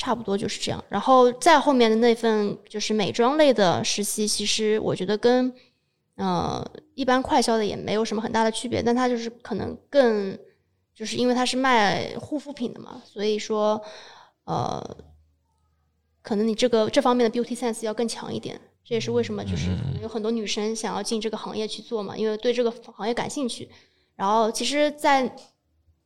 C: 差不多就是这样。然后再后面的那份就是美妆类的实习，其实我觉得跟呃一般快销的也没有什么很大的区别，但它就是可能更就是因为它是卖护肤品的嘛，所以说呃。可能你这个这方面的 beauty sense 要更强一点，这也是为什么就是有很多女生想要进这个行业去做嘛，因为对这个行业感兴趣。然后其实，在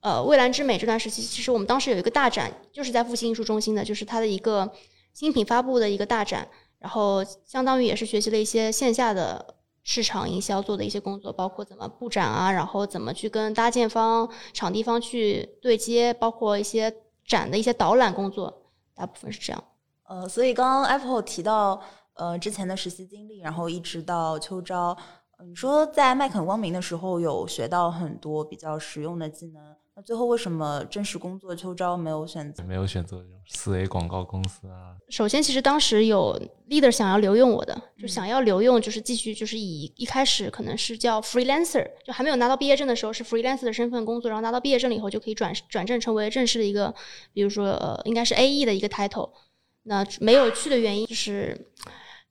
C: 呃蔚蓝之美这段时期，其实我们当时有一个大展，就是在复兴艺术中心的，就是它的一个新品发布的一个大展。然后相当于也是学习了一些线下的市场营销做的一些工作，包括怎么布展啊，然后怎么去跟搭建方、场地方去对接，包括一些展的一些导览工作，大部分是这样。
A: 呃，所以刚刚 Apple 提到，呃，之前的实习经历，然后一直到秋招，你说在麦肯光明的时候有学到很多比较实用的技能，那最后为什么正式工作秋招没有选择？
B: 没有选择四 A 广告公司啊？
C: 首先，其实当时有 leader 想要留用我的，就想要留用，就是继续就是以一开始可能是叫 freelancer，就还没有拿到毕业证的时候是 freelancer 的身份工作，然后拿到毕业证了以后就可以转转正成为正式的一个，比如说呃，应该是 AE 的一个 title。那没有去的原因就是，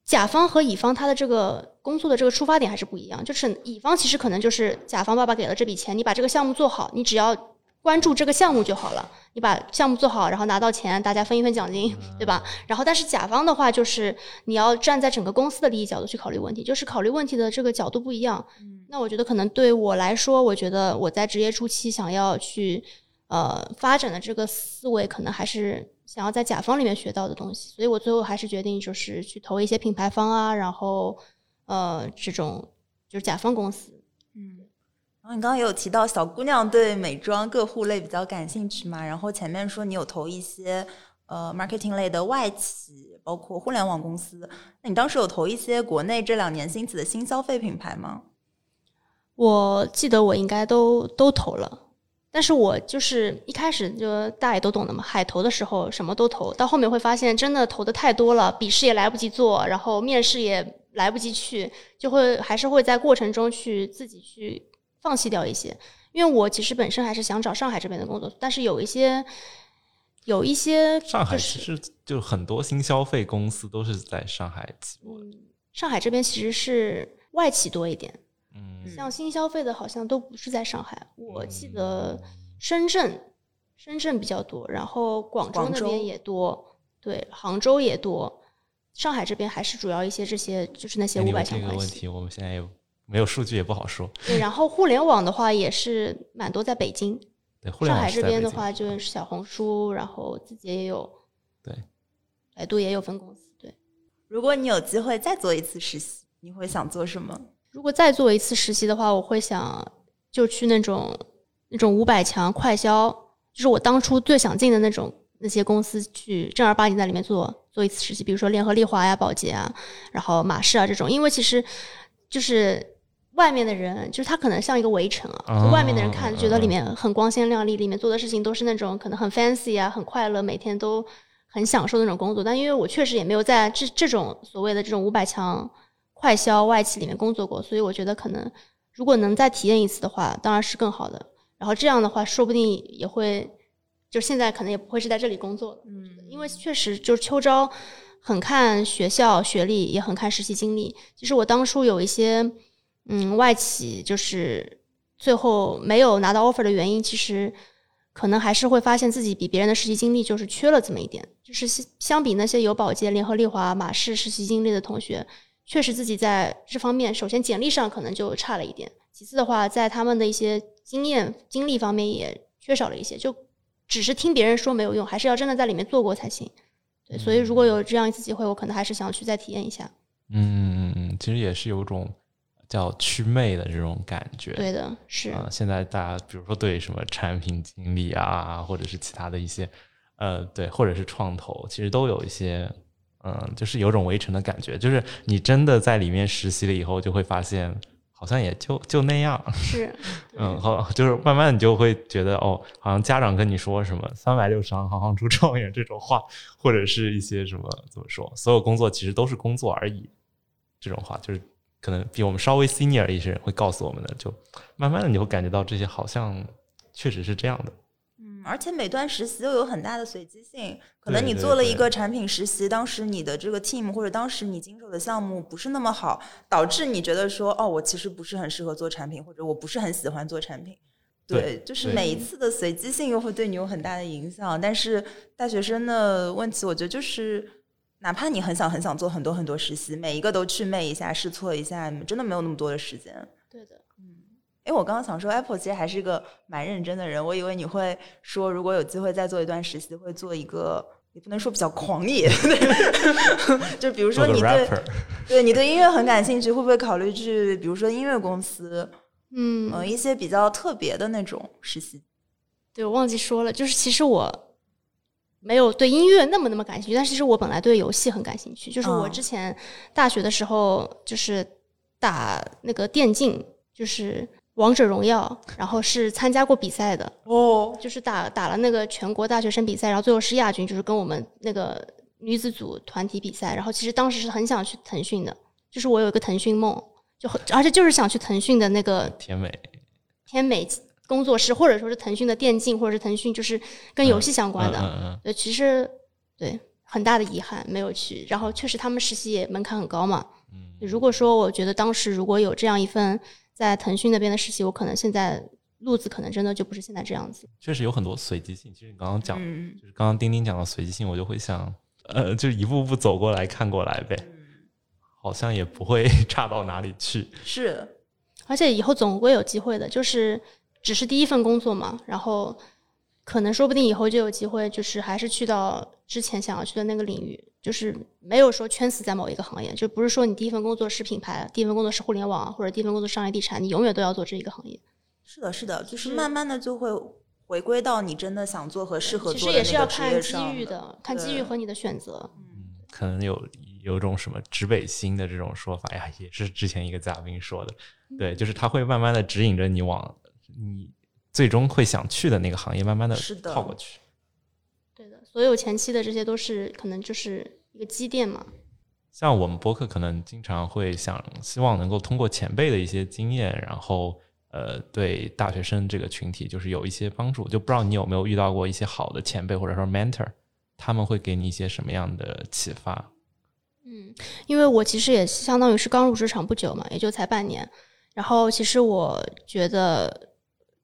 C: 甲方和乙方他的这个工作的这个出发点还是不一样。就是乙方其实可能就是甲方爸爸给了这笔钱，你把这个项目做好，你只要关注这个项目就好了。你把项目做好，然后拿到钱，大家分一分奖金，[laughs] 对吧？然后但是甲方的话就是你要站在整个公司的利益角度去考虑问题，就是考虑问题的这个角度不一样。那我觉得可能对我来说，我觉得我在职业初期想要去呃发展的这个思维，可能还是。想要在甲方里面学到的东西，所以我最后还是决定就是去投一些品牌方啊，然后呃这种就是甲方公司。
A: 然后你刚刚也有提到小姑娘对美妆各户类比较感兴趣嘛，然后前面说你有投一些呃 marketing 类的外企，包括互联网公司，那你当时有投一些国内这两年兴起的新消费品牌吗？
C: 我记得我应该都都投了。但是我就是一开始就大家也都懂的嘛，海投的时候什么都投，到后面会发现真的投的太多了，笔试也来不及做，然后面试也来不及去，就会还是会在过程中去自己去放弃掉一些。因为我其实本身还是想找上海这边的工作，但是有一些有一些
B: 上海其实就很多新消费公司都是在上海
C: 嗯，上海这边其实是外企多一点。
B: 嗯，
C: 像新消费的，好像都不是在上海。我记得深圳，深圳比较多，然后广州那边也多，对，杭州也多。上海这边还是主要一些这些，就是那些五百强
B: 这个问题，我们现在也没有数据，也不好说。
C: 对，然后互联网的话也是蛮多，在北京。
B: 对，
C: 上海这边的话就是小红书，然后自己也有。
B: 对，
C: 百度也有分公司。对，
A: 如果你有机会再做一次实习，你会想做什么？
C: 如果再做一次实习的话，我会想就去那种那种五百强快销，就是我当初最想进的那种那些公司去正儿八经在里面做做一次实习，比如说联合利华呀、宝洁啊，然后马氏啊这种，因为其实就是外面的人，就是他可能像一个围城啊，
B: 哦
C: 就外面的人看觉得里面很光鲜亮丽，里面做的事情都是那种可能很 fancy 啊，很快乐，每天都很享受那种工作。但因为我确实也没有在这这种所谓的这种五百强快销外企里面工作过，所以我觉得可能如果能再体验一次的话，当然是更好的。然后这样的话，说不定也会，就现在可能也不会是在这里工作了。
A: 嗯，
C: 因为确实就是秋招很看学校学历，也很看实习经历。其实我当初有一些嗯外企，就是最后没有拿到 offer 的原因，其实可能还是会发现自己比别人的实习经历就是缺了这么一点。就是相相比那些有保洁、联合利华、马氏实习经历的同学，确实自己在这方面，首先简历上可能就差了一点，其次的话，在他们的一些经验经历方面也缺少了一些，就只是听别人说没有用，还是要真的在里面做过才行。对，所以如果有这样一次机会，我可能还是想去再体验一下。
B: 嗯嗯嗯，其实也是有种叫祛魅的这种感觉。
C: 对的，是，
B: 啊、现在大家比如说对什么产品经理啊，或者是其他的一些，呃，对，或者是创投，其实都有一些，嗯、就是有种围城的感觉。就是你真的在里面实习了以后，就会发现好像也就就那样，[laughs]
C: 是，
B: 嗯，好，就是慢慢你就会觉得哦，好像家长跟你说什么“三百六十行，行行出状元”这种话，或者是一些什么怎么说，所有工作其实都是工作而已，这种话就是可能比我们稍微 senior 一些人会告诉我们的，就慢慢的你会感觉到这些好像确实是这样的。
A: 嗯，而且每段实习又有很大的随机性，可能你做了一个产品实习，当时你的这个 team 或者当时你经手的项目不是那么好，导致你觉得说，哦，我其实不是很适合做产品，或者我不是很喜欢做产品。
B: 对
A: 就是每一次的随机性又会对你有很大的影响。但是大学生的问题，我觉得就是，哪怕你很想很想做很多很多实习，每一个都去昧一下、试错一下，你们真的没有那么多的时间。
C: 对的，嗯
A: 哎，我刚刚想说，Apple 其实还是个蛮认真的人。我以为你会说，如果有机会再做一段实习，会做一个也不能说比较狂野，[laughs] [laughs] 就比如说你对 [laughs] 对你对音乐很感兴趣，会不会考虑去，比如说音乐公司，
C: 嗯，
A: 呃，一些比较特别的那种实习？
C: 对我忘记说了，就是其实我没有对音乐那么那么感兴趣，但是其实我本来对游戏很感兴趣。就是我
A: 嗯
C: 之前大学的时候，就是打那个电竞，就是王者荣耀，然后是参加过比赛的，
A: 哦，
C: 就是打打了那个全国大学生比赛，然后最后是亚军，就是跟我们那个女子组团体比赛。然后其实当时是很想去腾讯的，就是我有一个腾讯梦，就很而且就是想去腾讯的那个
B: 天美，
C: 天美工作室，或者说是腾讯的电竞，或者是腾讯就是跟游戏相关的。
B: 嗯嗯
C: 其实对很大的遗憾没有去。然后确实他们实习也门槛很高嘛。
B: 嗯
C: 如果说我觉得当时如果有这样一份在腾讯那边的实习，我可能现在路子可能真的就不是现在这样子。
B: 确实有很多随机性。其实你刚刚讲，
A: 嗯
B: 就是刚刚丁丁讲的随机性，我就会想，呃，就一步步走过来看过来呗，[laughs] 好像也不会 [laughs] 差到哪里去。
A: 是，
C: 而且以后总归有机会的，就是只是第一份工作嘛，然后可能说不定以后就有机会，就是还是去到之前想要去的那个领域，就是没有说圈死在某一个行业，就不是说你第一份工作是品牌，第一份工作是互联网，或者第一份工作商业地产，你永远都要做这一个行业。
A: 是的，是的，就是
C: 是
A: 慢慢的就会回归到你真的想做和适合
C: 其实
A: 做的
C: 也是要
A: 那个职业
C: 看机遇的，看机遇和你的选择。
B: 嗯，可能有有种什么指北星的这种说法呀，也是之前一个嘉宾说的，对，就是他会慢慢的指引着你往你最终会想去的那个行业，慢慢的套过去。
C: 对的，所有前期的这些都是可能就是一个积淀嘛。
B: 像我们播客可能经常会想，希望能够通过前辈的一些经验，然后呃，对大学生这个群体就是有一些帮助。就不知道你有没有遇到过一些好的前辈或者说 mentor，他们会给你一些什么样的启发？
C: 嗯，因为我其实也相当于是刚入职场不久嘛，也就才半年。然后其实我觉得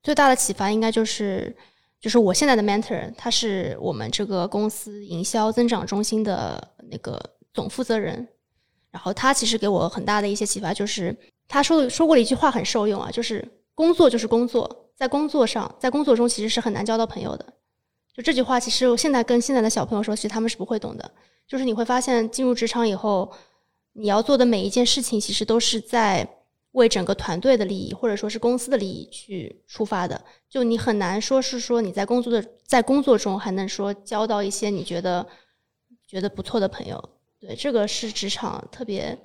C: 最大的启发应该就是，就是我现在的 mentor，他是我们这个公司营销增长中心的那个总负责人。然后他其实给我很大的一些启发，就是他说的说过了一句话很受用啊，就是工作就是工作，在工作上，在工作中其实是很难交到朋友的。就这句话，其实我现在跟现在的小朋友说，其实他们是不会懂的。就是你会发现，进入职场以后，你要做的每一件事情，其实都是在为整个团队的利益，或者说是公司的利益去出发的。就你很难说是说你在工作的在工作中还能说交到一些你觉得觉得不错的朋友。对，这个是职场特别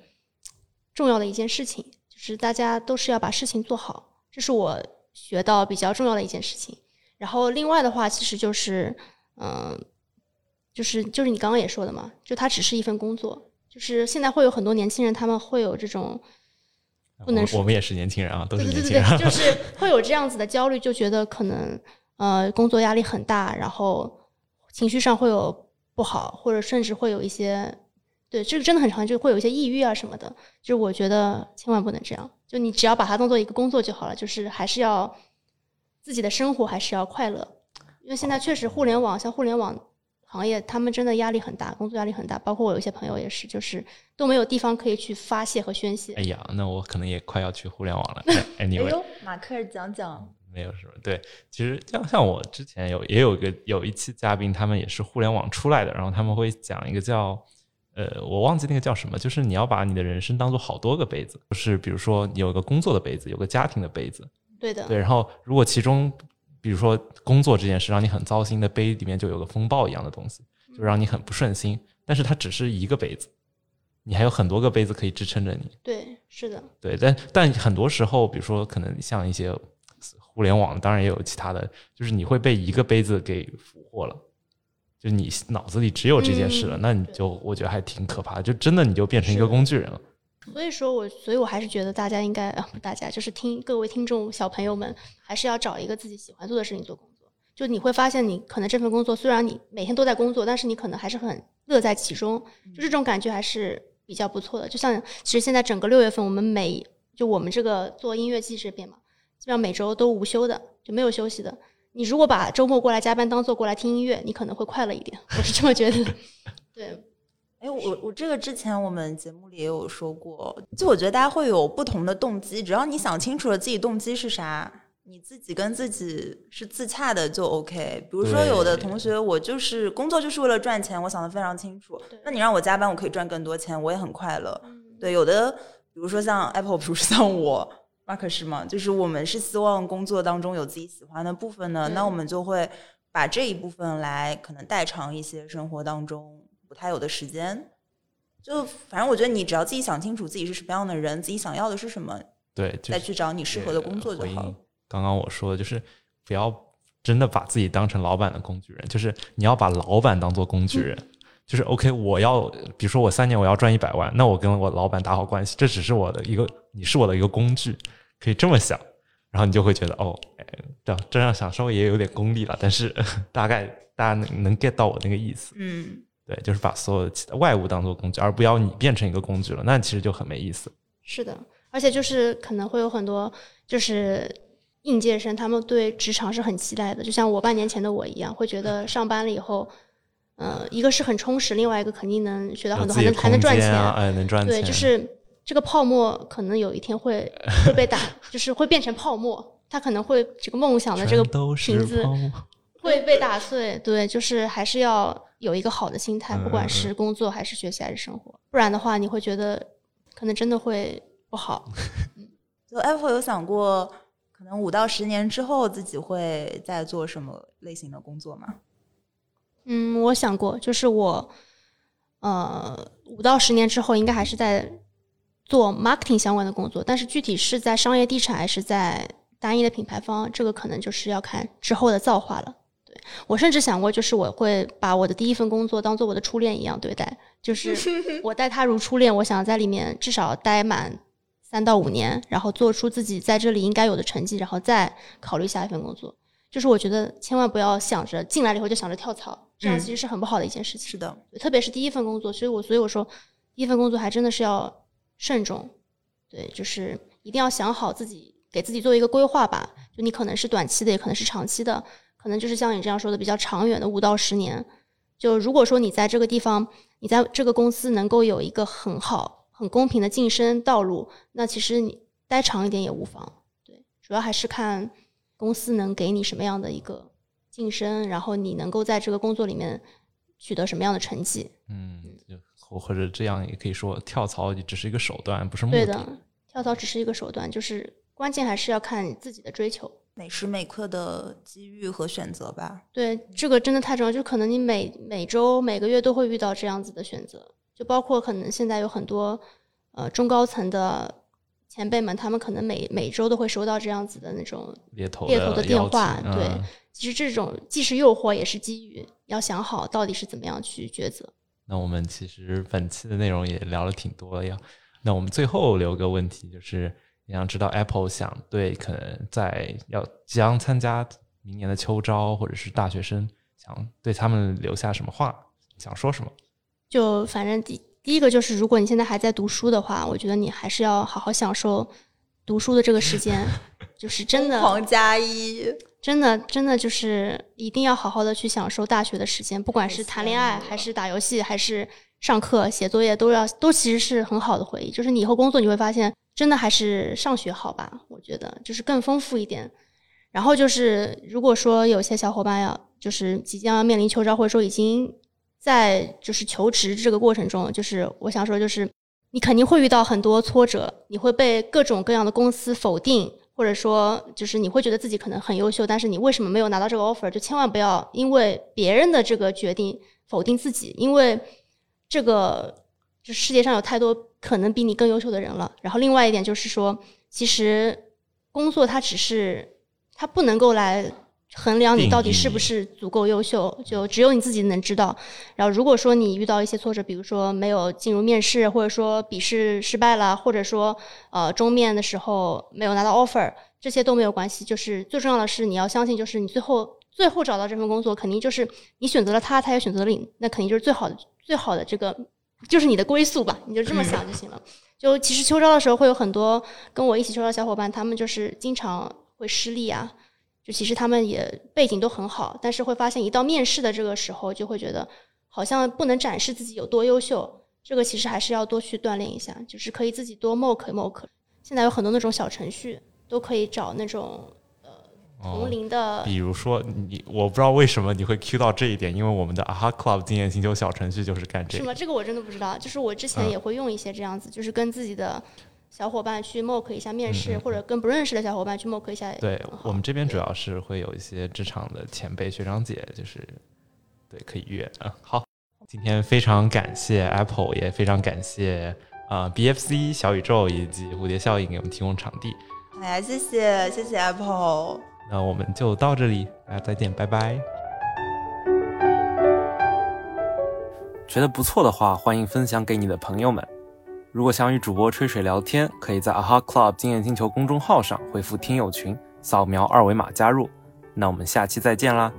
C: 重要的一件事情，就是大家都是要把事情做好，这是我学到比较重要的一件事情。然后另外的话，其实就是，嗯、就是就是你刚刚也说的嘛，就它只是一份工作，就是现在会有很多年轻人，他们会有这种不能说
B: 我我们也是年轻人啊，都是
C: 对对
B: 年轻人。
C: 对对，就 [laughs] 是会有这样子的焦虑，就觉得可能呃工作压力很大，然后情绪上会有不好，或者甚至会有一些，对这个真的很常见，就会有一些抑郁啊什么的。就是我觉得千万不能这样，就你只要把它当做一个工作就好了，就是还是要自己的生活还是要快乐，因为现在确实互联网像互联网。行业他们真的压力很大，工作压力很大，包括我有一些朋友也是，就是都没有地方可以去发泄和宣泄。
B: 哎呀，那我可能也快要去互联网了。[laughs]
A: 哎
B: Anyway，
A: 呦，马克讲讲，
B: 没有什么。对，其实像像我之前有也有一个有一期嘉宾，他们也是互联网出来的，然后他们会讲一个叫呃，我忘记那个叫什么，就是你要把你的人生当做好多个杯子，就是比如说你有个工作的杯子，有个家庭的杯子，
C: 对的，
B: 对，然后如果其中比如说工作这件事让你很糟心的杯里面就有个风暴一样的东西，就让你很不顺心，但是它只是一个杯子，你还有很多个杯子可以支撑着你。
C: 对，是的，
B: 对，但但很多时候，比如说可能像一些互联网，当然也有其他的，就是你会被一个杯子给俘获了，就是你脑子里只有这件事了，
C: 嗯
B: 那你就我觉得还挺可怕的，就真的你就变成一个工具人了。
C: 所以说我，所以我还是觉得大家应该啊，不大家就是听各位听众小朋友们，还是要找一个自己喜欢做的事情做工作。就你会发现，你可能这份工作虽然你每天都在工作，但是你可能还是很乐在其中，就这种感觉还是比较不错的。就像其实现在整个六月份，我们每就我们这个做音乐季这边嘛，基本上每周都无休的，就没有休息的。你如果把周末过来加班当做过来听音乐，你可能会快乐一点，我是这么觉得。[laughs] 对，
A: 哎，我我这个之前我们节目里也有说过，就我觉得大家会有不同的动机，只要你想清楚了自己动机是啥，你自己跟自己是自洽的就 OK。比如说有的同学，我就是工作就是为了赚钱，我想的非常清楚，那你让我加班，我可以赚更多钱，我也很快乐。
C: 嗯
A: 对，有的比如说像 Apple，比如说像我。Mark 是吗？就是我们是希望工作当中有自己喜欢的部分呢，
C: 对
A: 那我们就会把这一部分来可能代偿一些生活当中不太有的时间。就反正我觉得你只要自己想清楚自己是什么样的人，自己想要的是什么，
B: 对，就
A: 再去找你适合的工作就好了。
B: 刚刚我说的就是不要真的把自己当成老板的工具人，就是你要把老板当做工具人。[laughs] 就是 OK，我要比如说我三年我要赚一百万，那我跟我老板打好关系，这只是我的一个，你是我的一个工具，可以这么想，然后你就会觉得哦，哎这样这样想稍微也有点功利了，但是 [laughs] 大概大家能能 get 到我那个意思，
A: 嗯，
B: 对，就是把所有的外物当做工具，而不要你变成一个工具了，那其实就很没意思。
C: 是的，而且就是可能会有很多就是应届生，他们对职场是很期待的，就像我半年前的我一样，会觉得上班了以后，呃，一个是很充实，另外一个肯定能学到很多，还能还能赚钱。
B: 哎，能赚钱，
C: 对，就是这个泡沫可能有一天会会被打，就是会变成泡沫，它可能会这个梦想的这个瓶子会被打碎。对，就是还是要有一个好的心态，不管是工作还是学习还是生活，不然的话你会觉得可能真的会不好。[laughs]
A: 就 Apple 有想过，可能五到十年之后自己会在做什么类型的工作吗？
C: 嗯，我想过，就是我，呃，五到十年之后应该还是在做 marketing 相关的工作，但是具体是在商业地产还是在单一的品牌方，这个可能就是要看之后的造化了。对我甚至想过，就是我会把我的第一份工作当做我的初恋一样对待，就 [laughs] 是我待他如初恋，我想在里面至少待满三到五年，然后做出自己在这里应该有的成绩，然后再考虑下一份工作。就是我觉得千万不要想着进来了以后就想着跳槽，这样
A: 嗯
C: 其实是很不好的一件事情。
A: 是的，
C: 特别是第一份工作，所以我所以我说，第一份工作还真的是要慎重，对，就是一定要想好自己给自己做一个规划吧。就你可能是短期的，也可能是长期的，可能就是像你这样说的比较长远的五到十年。就如果说你在这个地方，你在这个公司能够有一个很好、很公平的晋升道路，那其实你待长一点也无妨。对，主要还是看公司能给你什么样的一个晋升，然后你能够在这个工作里面取得什么样的成绩。
B: 嗯，或或者这样也可以说，跳槽只是一个手段，不是目的。
C: 对的，跳槽只是一个手段，就是关键还是要看你自己的追求。
A: 每时每刻的机遇和选择吧。
C: 对，这个真的太重要，就可能你每每周、每个月都会遇到这样子的选择，就包括可能现在有很多呃中高层的前辈们，他们可能每每周都会收到这样子的那种
B: 猎头
C: 猎头的电话，对
B: 嗯，
C: 其实这种既是诱惑，也是机遇，要想好到底是怎么样去抉择。
B: 那我们其实本期的内容也聊了挺多了呀。那我们最后留个问题，就是也想知道 Apple 想对可能在要即将参加明年的秋招或者是大学生，想对他们留下什么话，想说什么？
C: 就反正第第一个就是，如果你现在还在读书的话，我觉得你还是要好好享受读书的这个时间，[laughs] 就是真的
A: 狂加一，
C: 真的真的就是一定要好好的去享受大学的时间，不管是谈恋爱，还是打游戏，还是上课、写作业，都要都其实是很好的回忆。就是你以后工作，你会发现，真的还是上学好吧？我觉得就是更丰富一点。然后就是，如果说有些小伙伴要就是即将要面临秋招，或者说已经在就是求职这个过程中，就是我想说，就是你肯定会遇到很多挫折，你会被各种各样的公司否定，或者说就是你会觉得自己可能很优秀，但是你为什么没有拿到这个 offer？就千万不要因为别人的这个决定否定自己，因为这个就世界上有太多可能比你更优秀的人了。然后另外一点就是说，其实工作它只是它不能够来衡量你到底是不是足够优秀，就只有你自己能知道。然后如果说你遇到一些挫折，比如说没有进入面试，或者说笔试失败了，或者说呃终面的时候没有拿到 offer，这些都没有关系。就是最重要的是你要相信，就是你最后最后找到这份工作，肯定就是你选择了他，他也选择了你，那肯定就是最好的最好的这个就是你的归宿吧，你就这么想就行了。就其实秋招的时候会有很多跟我一起秋招的小伙伴，他们就是经常会失利啊。就其实他们也背景都很好，但是会发现一到面试的这个时候，就会觉得好像不能展示自己有多优秀。这个其实还是要多去锻炼一下，就是可以自己多 mock mock。现在有很多那种小程序，都可以找那种同龄的。
B: 比如说你，我不知道为什么你会 cue 到这一点，因为我们的 AHA Club 经验星球小程序就是干这个。
C: 是吗？这个我真的不知道。就是我之前
B: 嗯
C: 也会用一些这样子，就是跟自己的小伙伴去 mock 一下面试，
B: 嗯嗯
C: 或者跟不认识的小伙伴去 mock 一下。
B: 对我们这边主要是会有一些职场的前辈学长姐，就是对可以约啊。好，今天非常感谢 Apple，也非常感谢啊、呃 BFC 小宇宙以及蝴蝶效应给我们提供场地。
A: 哎呀，谢谢谢谢 Apple。
B: 那我们就到这里，大家再见，拜拜。
D: 觉得不错的话，欢迎分享给你的朋友们。如果想与主播吹水聊天，可以在 AHA Club 经验星球公众号上回复“听友群”，扫描二维码加入。那我们下期再见啦！